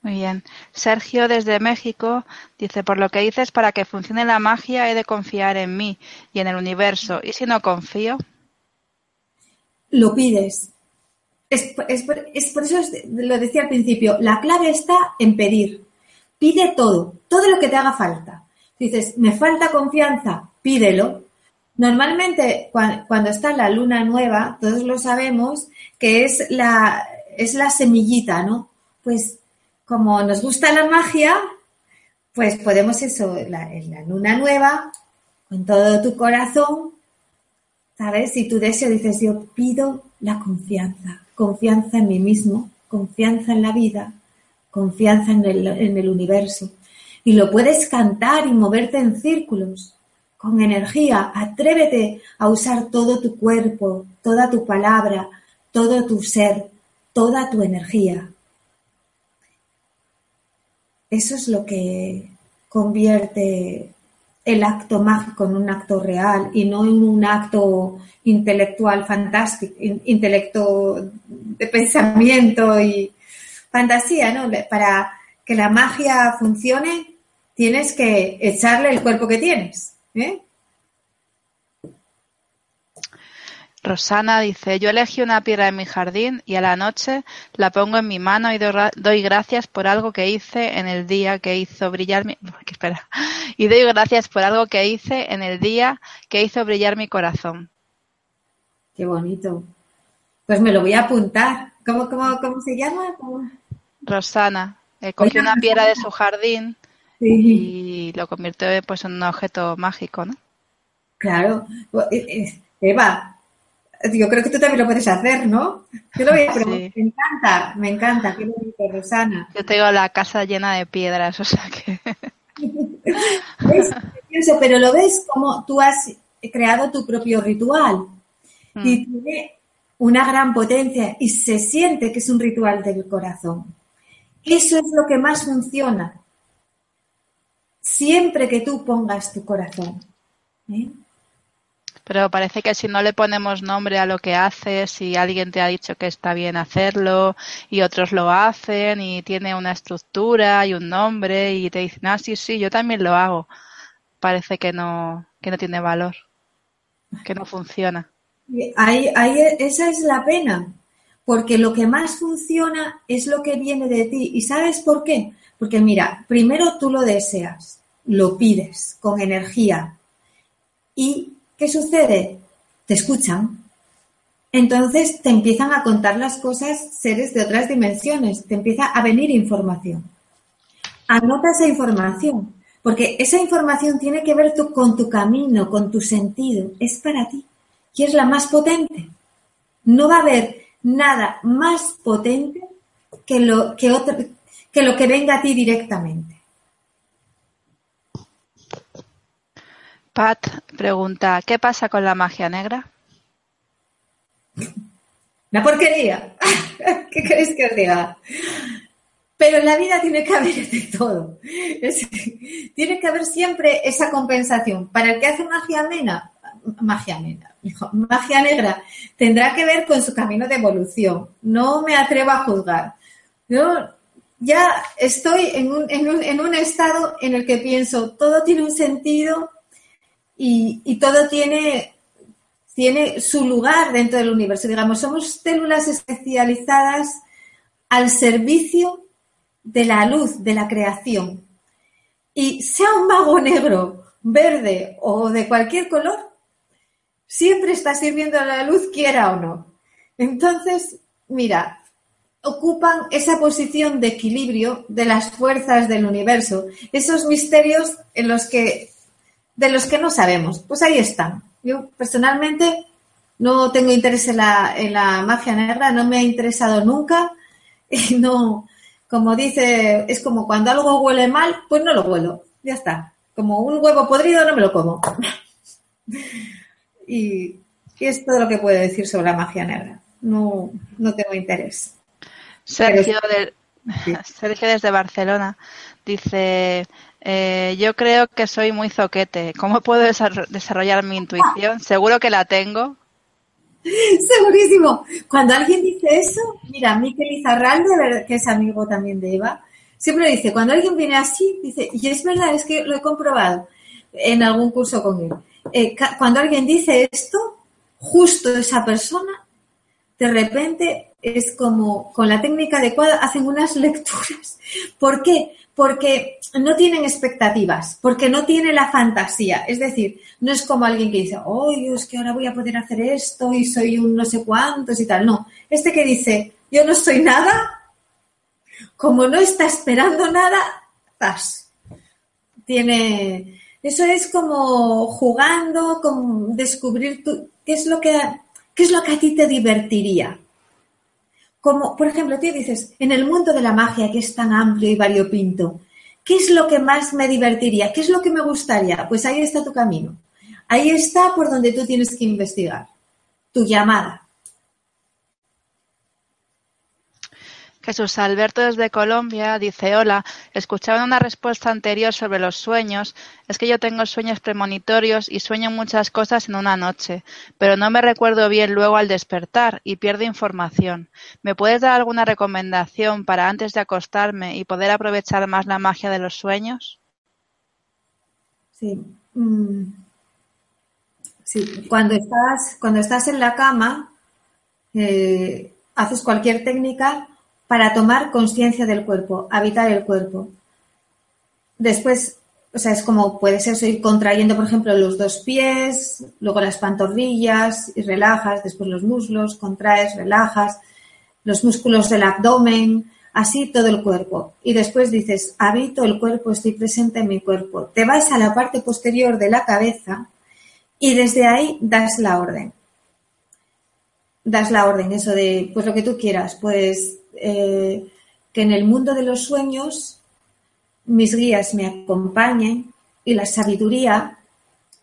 Muy bien. Sergio desde México dice, por lo que dices, para que funcione la magia he de confiar en mí y en el universo. ¿Y si no confío? Lo pides. Es, por, eso lo decía al principio, la clave está en pedir. Pide todo, todo lo que te haga falta. Dices, me falta confianza, pídelo. Normalmente cuando, está la luna nueva, todos lo sabemos, que es la, es la semillita, ¿no? Pues como nos gusta la magia, pues podemos eso, en la, luna nueva, con todo tu corazón, ¿sabes? Si tu deseo dices, yo pido la confianza, confianza en mí mismo, confianza en la vida, confianza en el universo. Y lo puedes cantar y moverte en círculos, con energía. Atrévete a usar todo tu cuerpo, toda tu palabra, todo tu ser, toda tu energía. Eso es lo que convierte el acto mágico en un acto real y no en un acto intelectual fantástico, intelecto de pensamiento y fantasía, ¿no? Para que la magia funcione tienes que echarle el cuerpo que tienes, ¿eh? Rosana dice, yo elegí una piedra en mi jardín y a la noche la pongo en mi mano y doy gracias por algo que hice en el día que hizo brillar mi... <laughs> Espera. Y doy gracias por algo que hice en el día que hizo brillar mi corazón. Qué bonito. Pues me lo voy a apuntar. ¿Cómo, cómo, cómo se llama? Rosana. Eh, cogió una piedra de su jardín <laughs> y lo convirtió pues, en un objeto mágico, ¿no? Claro. Eh, Eva, yo creo que tú también lo puedes hacer, ¿no? Yo lo voy a <laughs> Me encanta, me encanta. Qué bonito, Rosana. Yo tengo la casa llena de piedras, o sea que... <laughs> es pero lo ves como tú has creado tu propio ritual mm. y tiene una gran potencia y se siente que es un ritual del corazón. Eso es lo que más funciona. Siempre que tú pongas tu corazón. ¿eh? Pero parece que si no le ponemos nombre a lo que haces, si alguien te ha dicho que está bien hacerlo y otros lo hacen y tiene una estructura y un nombre y te dicen, ah, sí, sí, yo también lo hago, parece que no, que no tiene valor, que no funciona. Ahí, ahí, esa es la pena, porque lo que más funciona es lo que viene de ti. ¿Y sabes por qué? Porque mira, primero tú lo deseas lo pides con energía. ¿Y qué sucede? Te escuchan. Entonces te empiezan a contar las cosas seres de otras dimensiones, te empieza a venir información. Anota esa información, porque esa información tiene que ver con tu camino, con tu sentido, es para ti y es la más potente. No va a haber nada más potente que lo que, que, lo que venga a ti directamente. Pat pregunta, ¿qué pasa con la magia negra? La porquería. <laughs> ¿Qué queréis que os diga? Pero en la vida tiene que haber de todo. tiene que haber siempre esa compensación. Para el que hace magia amena, magia negra, magia negra, tendrá que ver con su camino de evolución. No me atrevo a juzgar. Yo ya estoy en un, en un, en un estado en el que pienso, todo tiene un sentido y, todo tiene, tiene su lugar dentro del universo. Digamos, somos células especializadas al servicio de la luz, de la creación. Y sea un mago negro, verde o de cualquier color, siempre está sirviendo a la luz, quiera o no. Entonces, mira, ocupan esa posición de equilibrio de las fuerzas del universo, esos misterios en los que, de los que no sabemos. Pues ahí están. Yo personalmente no tengo interés en la, en la magia negra, no me ha interesado nunca. <laughs> Y no, como dice, es como cuando algo huele mal, pues no lo huelo. Ya está. Como un huevo podrido no me lo como. <laughs> y, es todo lo que puedo decir sobre la magia negra. No, no tengo interés. Sergio, <laughs> Sergio desde Barcelona dice, eh, yo creo que soy muy zoquete. ¿Cómo puedo desarrollar mi intuición? Seguro que la tengo. Segurísimo. Cuando alguien dice eso, mira, Miquel Izarralde, que es amigo también de Eva, siempre dice, cuando alguien viene así, dice, y es verdad, es que lo he comprobado en algún curso con él. Eh, cuando alguien dice esto, justo esa persona, de repente es como con la técnica adecuada hacen unas lecturas. ¿Por qué? Porque no tienen expectativas, porque no tiene la fantasía. Es decir, no es como alguien que dice, oh, es que ahora voy a poder hacer esto y soy un no sé cuántos y tal. No, este que dice, yo no soy nada, como no está esperando nada, ¡zas! Tiene, eso es como jugando, como descubrir qué es lo que qué es lo que a ti te divertiría. Como, por ejemplo, tú dices, en el mundo de la magia que es tan amplio y variopinto, ¿qué es lo que más me divertiría? ¿Qué es lo que me gustaría? Pues ahí está tu camino. Ahí está por donde tú tienes que investigar. Tu llamada. Jesús Alberto desde Colombia dice, hola, escuchaba una respuesta anterior sobre los sueños. Es que yo tengo sueños premonitorios y sueño muchas cosas en una noche, pero no me recuerdo bien luego al despertar y pierdo información. ¿Me puedes dar alguna recomendación para antes de acostarme y poder aprovechar más la magia de los sueños? Sí. Mm. Cuando estás, cuando estás en la cama, eh, haces cualquier técnica para tomar conciencia del cuerpo, habitar el cuerpo. Después, o sea, es como puede ser ir contrayendo, por ejemplo, los dos pies, luego las pantorrillas y relajas, después los muslos, contraes, relajas, los músculos del abdomen, así todo el cuerpo. Y después dices, habito el cuerpo, estoy presente en mi cuerpo. Te vas a la parte posterior de la cabeza y desde ahí das la orden. Das la orden, eso de, pues lo que tú quieras, pues eh, que en el mundo de los sueños mis guías me acompañen y la sabiduría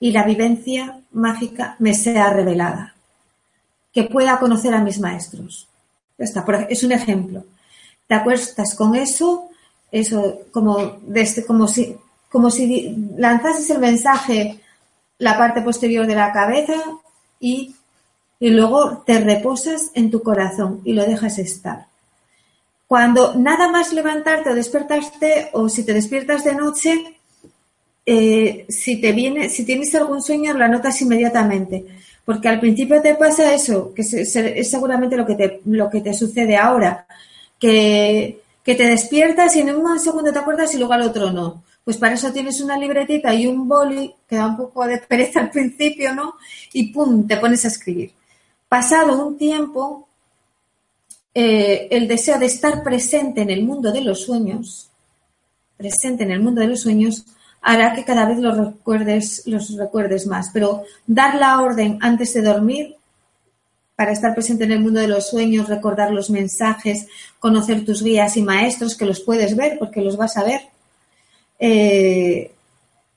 y la vivencia mágica me sea revelada. Que pueda conocer a mis maestros. Está, es un ejemplo. Te acuestas con eso, eso como, desde, como, si, como si lanzases el mensaje la parte posterior de la cabeza y, y luego te reposas en tu corazón y lo dejas estar. Cuando nada más levantarte o despertarte, o si te despiertas de noche, eh, si te viene, si tienes algún sueño, lo anotas inmediatamente. Porque al principio te pasa eso, que es seguramente lo que te, lo que te sucede ahora, que, que te despiertas y en un segundo te acuerdas y luego al otro no. Pues para eso tienes una libretita y un boli, que da un poco de <laughs> pereza al principio, ¿no? Y pum, te pones a escribir. Pasado un tiempo, eh, el deseo de estar presente en el mundo de los sueños, presente en el mundo de los sueños, hará que cada vez los recuerdes, los recuerdes más. Pero dar la orden antes de dormir para estar presente en el mundo de los sueños, recordar los mensajes, conocer tus guías y maestros, que los puedes ver porque los vas a ver, eh,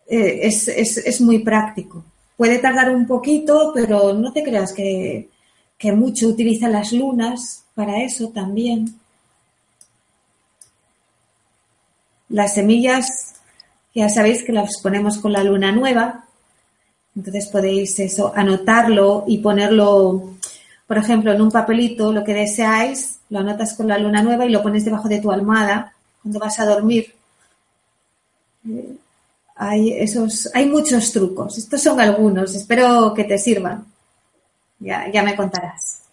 eh, es, muy práctico. Puede tardar un poquito, pero no te creas que, que mucho. Utiliza las lunas para eso también. Las semillas, ya sabéis que las ponemos con la luna nueva, entonces podéis eso, anotarlo y ponerlo por ejemplo, en un papelito lo que deseáis, lo anotas con la luna nueva y lo pones debajo de tu almohada cuando vas a dormir. Eh, hay, esos, hay muchos trucos. Estos son algunos. Espero que te sirvan. Ya, ya me contarás.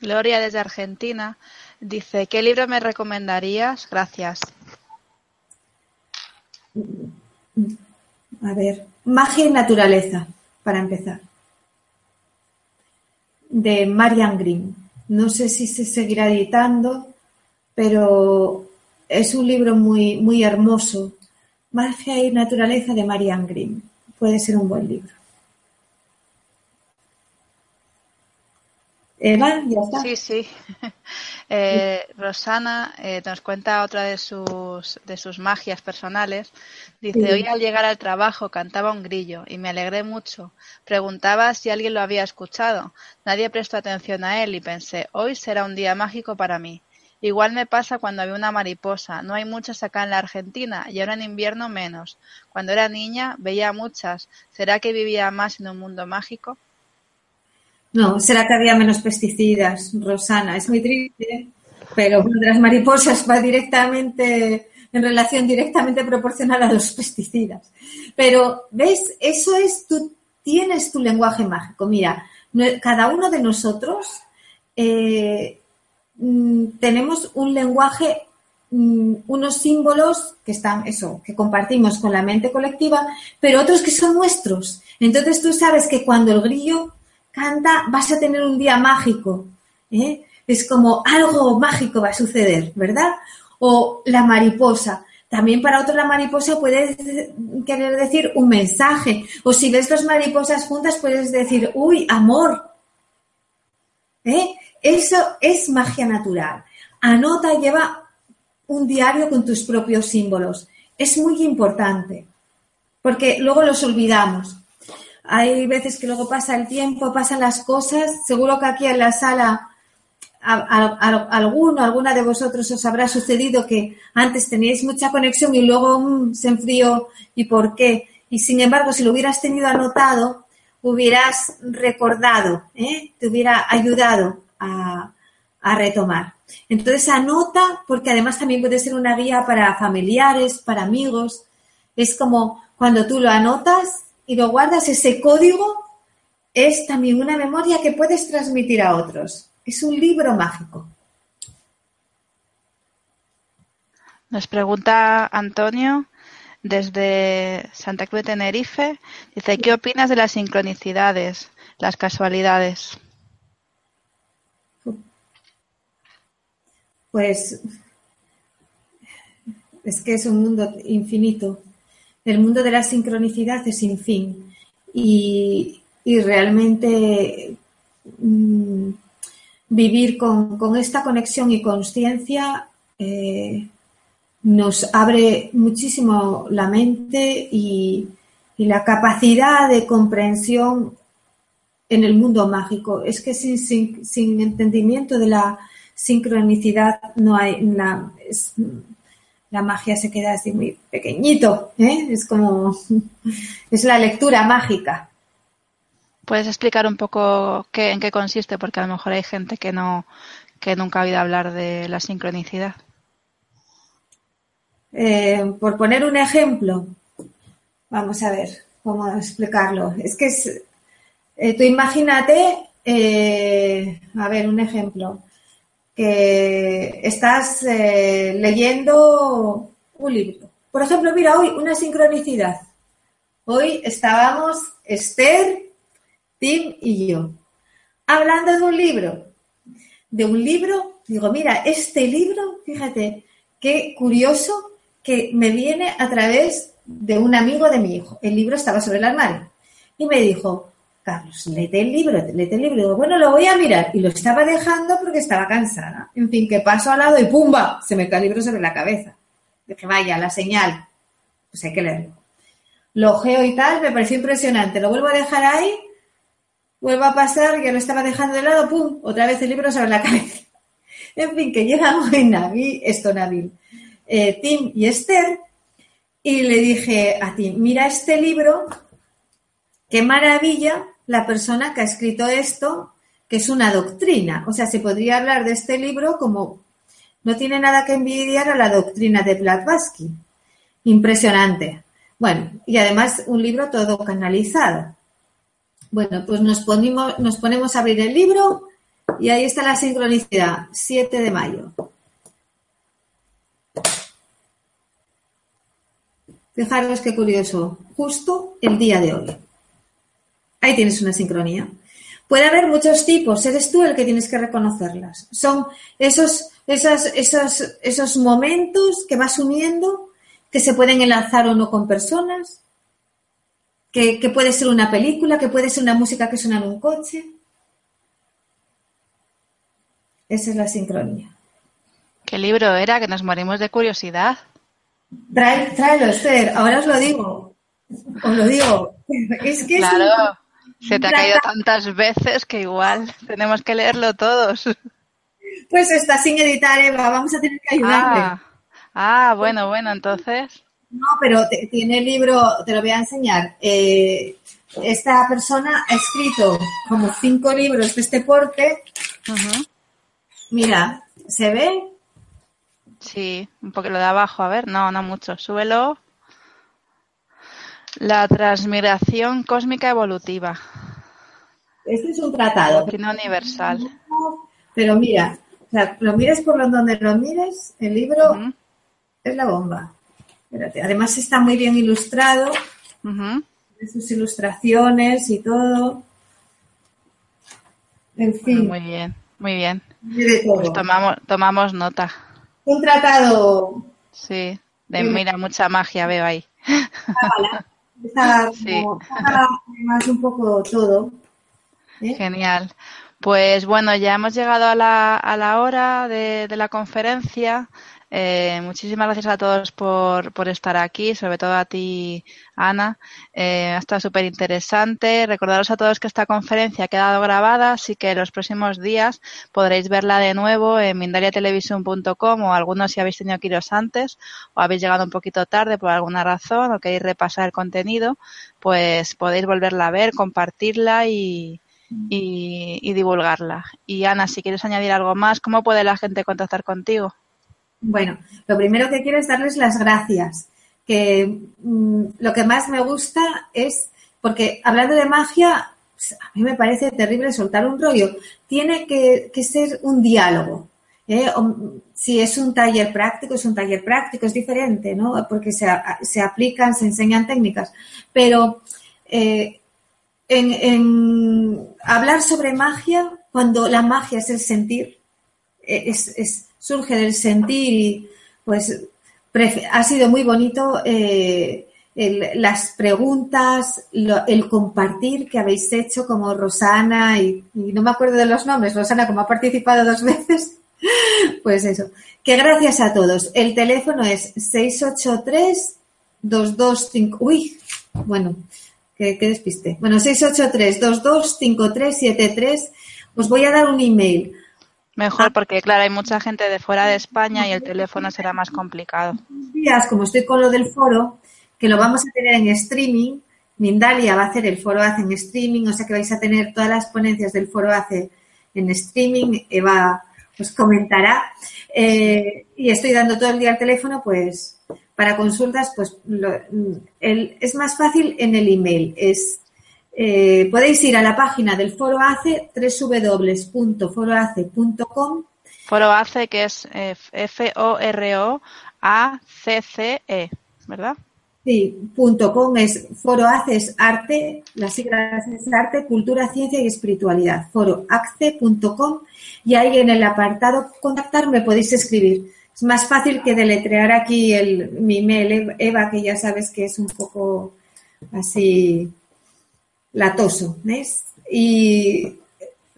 Gloria desde Argentina dice, ¿qué libro me recomendarías? Gracias. A ver, magia y naturaleza, para empezar de Marian Green. No sé si se seguirá editando, pero es un libro muy, muy hermoso. Magia y naturaleza de Marian Green. Puede ser un buen libro. Eva, ya está. Sí, sí. <laughs> Eh, Rosana eh, nos cuenta otra de sus, de sus magias personales. Dice, hoy al llegar al trabajo cantaba un grillo y me alegré mucho. Preguntaba si alguien lo había escuchado. Nadie prestó atención a él y pensé, hoy será un día mágico para mí. Igual me pasa cuando veo una mariposa. No hay muchas acá en la Argentina y ahora en invierno menos. Cuando era niña veía muchas. ¿Será que vivía más en un mundo mágico? No, será que había menos pesticidas, Rosana. Es muy triste, pero las mariposas va directamente en relación directamente proporcional a los pesticidas. Pero, ¿ves? Eso es, tú tienes tu lenguaje mágico. Mira, cada uno de nosotros eh, mm, tenemos un lenguaje, mm, unos símbolos que están, eso, que compartimos con la mente colectiva, pero otros que son nuestros. Entonces tú sabes que cuando el grillo canta, vas a tener un día mágico. ¿eh? Es como algo mágico va a suceder, ¿verdad? O la mariposa. También para otro la mariposa puede querer decir un mensaje. O si ves dos mariposas juntas puedes decir, uy, amor. ¿Eh? Eso es magia natural. Anota, lleva un diario con tus propios símbolos. Es muy importante porque luego los olvidamos. Hay veces que luego pasa el tiempo, pasan las cosas. Seguro que aquí en la sala alguno, alguna de vosotros os habrá sucedido que antes teníais mucha conexión y luego mm, se enfrió y por qué. Y sin embargo, si lo hubieras tenido anotado, hubieras recordado, ¿eh? te hubiera ayudado a, a retomar. Entonces anota, porque además también puede ser una guía para familiares, para amigos. Es como cuando tú lo anotas, y lo guardas, ese código es también una memoria que puedes transmitir a otros. Es un libro mágico. Nos pregunta Antonio desde Santa Cruz de Tenerife. Dice, ¿qué opinas de las sincronicidades, las casualidades? Pues es que es un mundo infinito el mundo de la sincronicidad es sin fin y, realmente mm, vivir con, esta conexión y conciencia eh, nos abre muchísimo la mente y, la capacidad de comprensión en el mundo mágico. Es que sin, entendimiento de la sincronicidad no hay, la, la magia se queda así muy pequeñito, ¿eh? es como, <laughs> es la lectura mágica. ¿Puedes explicar un poco qué, en qué consiste? Porque a lo mejor hay gente que no, que nunca ha oído hablar de la sincronicidad. Eh, por poner un ejemplo, vamos a ver cómo explicarlo. Es que es, eh, tú imagínate, a ver, un ejemplo que estás eh, leyendo un libro, Por ejemplo, mira, hoy una sincronicidad. Hoy estábamos Esther, Tim y yo hablando de un libro. De un libro, digo, mira, este libro, fíjate, qué curioso que me viene a través de un amigo de mi hijo. El libro estaba sobre el armario. Y me dijo, Carlos, léete el libro, léete el libro. Digo, bueno, lo voy a mirar. Y lo estaba dejando porque estaba cansada. En fin, que paso al lado y ¡pumba! Se me cae el libro sobre la cabeza. Dije, vaya, la señal. Pues hay que leerlo. Lo geo y tal, me pareció impresionante. Lo vuelvo a dejar ahí, vuelvo a pasar, que lo estaba dejando de lado, ¡pum! Otra vez el libro sobre la <laughs> cabeza. En fin, que llega hoy Navi, esto Nabil, eh, Tim y Esther, y le dije a Tim, mira este libro, qué maravilla la persona que ha escrito esto, que es una doctrina. O sea, se podría hablar de este libro como no tiene nada que envidiar a la doctrina de Blavatsky. Impresionante. Bueno, y además un libro todo canalizado. Bueno, pues nos ponemos, nos ponemos a abrir el libro y ahí está la sincronicidad, 7 de mayo. Fijaros qué curioso, justo el día de hoy. Ahí tienes una sincronía. Puede haber muchos tipos, eres tú el que tienes que reconocerlas. Son esos, esos, esos, esos momentos que vas uniendo que se pueden enlazar o no con personas, que, que puede ser una película, que puede ser una música que suena en un coche. Esa es la sincronía. ¿Qué libro era? Que nos morimos de curiosidad. Trae, tráelo, Esther. Ahora os lo digo. Os lo digo. Es que claro, es se te ha caído tantas veces que igual tenemos que leerlo todos. Pues está sin editar, Eva. Vamos a tener que ayudarle. Ah, ah bueno, bueno, entonces. No, pero te, tiene el libro, te lo voy a enseñar. Eh, esta persona ha escrito como cinco libros de este porte. Mira, ¿se ve? Sí, un poco lo de abajo, a ver, no, no mucho. Súbelo. La transmigración cósmica evolutiva. Este es un tratado. Doctrina universal. Pero mira, o sea, lo mires por donde lo mires, el libro es la bomba. Espérate, Además está muy bien ilustrado, ujú. sus ilustraciones y todo. En fin, Muy bien, muy bien. Pues tomamos, tomamos nota. Un tratado Sí, de mira, mucha magia veo ahí. <laughs> está Sí. como, está además un poco todo. ¿eh? Genial. Pues bueno, ya hemos llegado a la, a la hora de, de la conferencia. Eh, muchísimas gracias a todos por, por estar aquí, sobre todo a ti, Ana. Eh, ha estado súper interesante. Recordaros a todos que esta conferencia ha quedado grabada, así que los próximos días podréis verla de nuevo en mindaliatelevisión.com o algunos si habéis tenido que iros antes o habéis llegado un poquito tarde por alguna razón o queréis repasar el contenido, pues podéis volverla a ver, compartirla y, y, y divulgarla. Y Ana, si quieres añadir algo más, ¿cómo puede la gente contactar contigo? Bueno, lo primero que quiero es darles las gracias. Que mm, lo que más me gusta es, porque hablando de magia, pues, a mí me parece terrible soltar un rollo. Tiene que, que ser un diálogo. ¿eh? O, si es un taller práctico, es un taller práctico, es diferente, ¿no? Porque se, se aplican, se enseñan técnicas. Pero eh, en, hablar sobre magia, cuando la magia es el sentir, eh, es- surge del sentir y pues ha sido muy bonito eh, el- las preguntas, lo- el compartir que habéis hecho como Rosana y, no me acuerdo de los nombres, Rosana como ha participado dos <laughs> veces, pues eso, que gracias a todos. El teléfono es 683 225, uy, bueno, qué, qué despiste. Bueno, 683 225373 os voy a dar un email Mejor porque, claro, hay mucha gente de fuera de España y el teléfono será más complicado. días, como estoy con lo del foro, que lo vamos a tener en streaming, Mindalia va a hacer el foro ACE en streaming, o sea que vais a tener todas las ponencias del foro ACE en streaming, Eva os comentará. Eh, y estoy dando todo el día el teléfono, pues para consultas, pues lo- el- es más fácil en el email. Es, eh, podéis ir a la página del foro ACE, www.foroace.com Foro ACE, que es eh, F-O-R-O-A-C-C-E. ¿verdad? Sí, punto com es foro haces arte, las siglas es arte, cultura, ciencia y espiritualidad. Foroace.com y ahí en el apartado contactar me podéis escribir. Es más fácil que deletrear aquí el, mi email, Eva, que ya sabes que es un poco así latoso, ¿ves? Y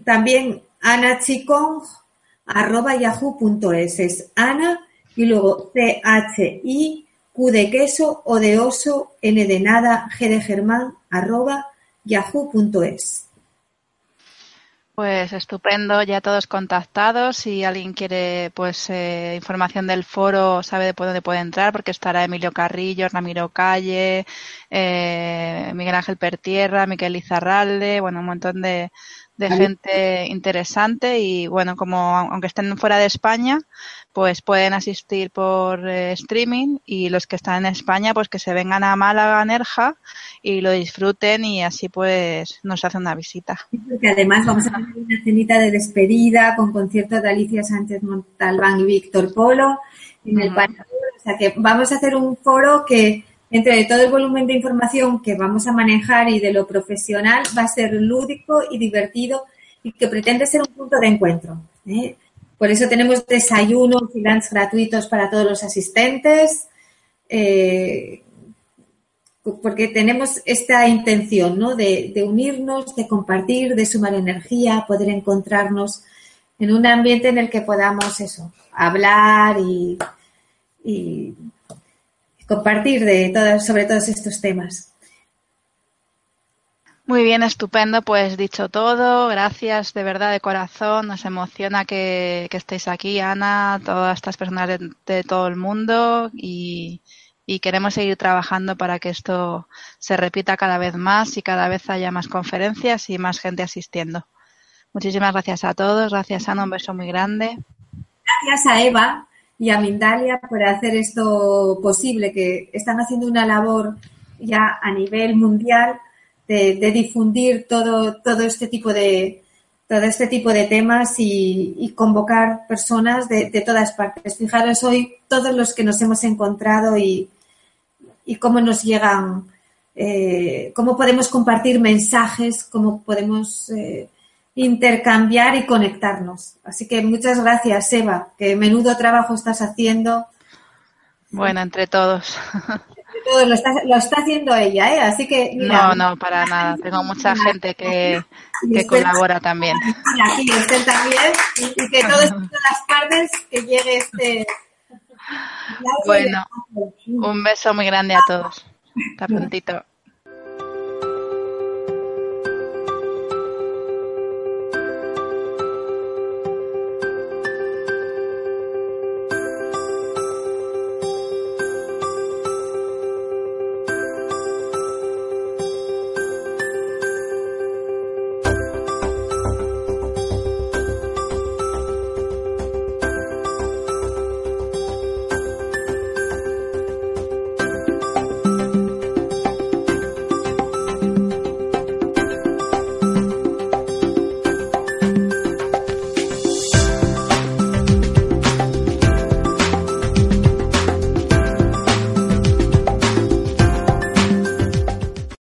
también anachicong.yahoo.es es Ana y luego C-H-I Q de queso, O de oso, N de nada, G de germán, arroba yahoo.es. Pues estupendo, ya todos contactados. Si alguien quiere pues eh, información del foro, sabe de dónde puede entrar, porque estará Emilio Carrillo, Ramiro Calle, eh, Miguel Ángel Pertierra, Miquel Izarralde, bueno, un montón de, de gente interesante y bueno, como aunque estén fuera de España, pues pueden asistir por eh, streaming y los que están en España, pues que se vengan a Málaga, Nerja y lo disfruten y así pues nos hace una visita. Porque además vamos a tener una cenita de despedida con conciertos de Alicia Sánchez Montalbán y Víctor Polo en el O sea que vamos a hacer un foro que entre todo el volumen de información que vamos a manejar y de lo profesional va a ser lúdico y divertido y que pretende ser un punto de encuentro. ¿eh? Por eso tenemos desayunos y lunch gratuitos para todos los asistentes, eh, porque tenemos esta intención ¿no? de, unirnos, de compartir, de sumar energía, poder encontrarnos en un ambiente en el que podamos eso, hablar y compartir sobre todos estos temas. Muy bien, estupendo. Pues dicho todo, gracias de verdad de corazón. Nos emociona que, estéis aquí, Ana, todas estas personas de, todo el mundo y, queremos seguir trabajando para que esto se repita cada vez más y cada vez haya más conferencias y más gente asistiendo. Muchísimas gracias a todos. Gracias, Ana. Un beso muy grande. Gracias a Eva y a Mindalia por hacer esto posible, que están haciendo una labor ya a nivel mundial de, difundir todo, todo este tipo de todo este tipo de temas y, convocar personas de, todas partes. Fijaros hoy todos los que nos hemos encontrado y, y cómo nos llegan, eh, cómo podemos compartir mensajes, cómo podemos eh, intercambiar y conectarnos. Así que muchas gracias, Eva, que menudo trabajo estás haciendo. Bueno, entre todos. <laughs> Todos, lo está, lo está haciendo ella, ¿eh? Así que... no, no, para nada. Tengo mucha gente que, que colabora también. aquí estén también y, que todas las partes que llegue este... Bueno, un beso muy grande a todos. Hasta prontito.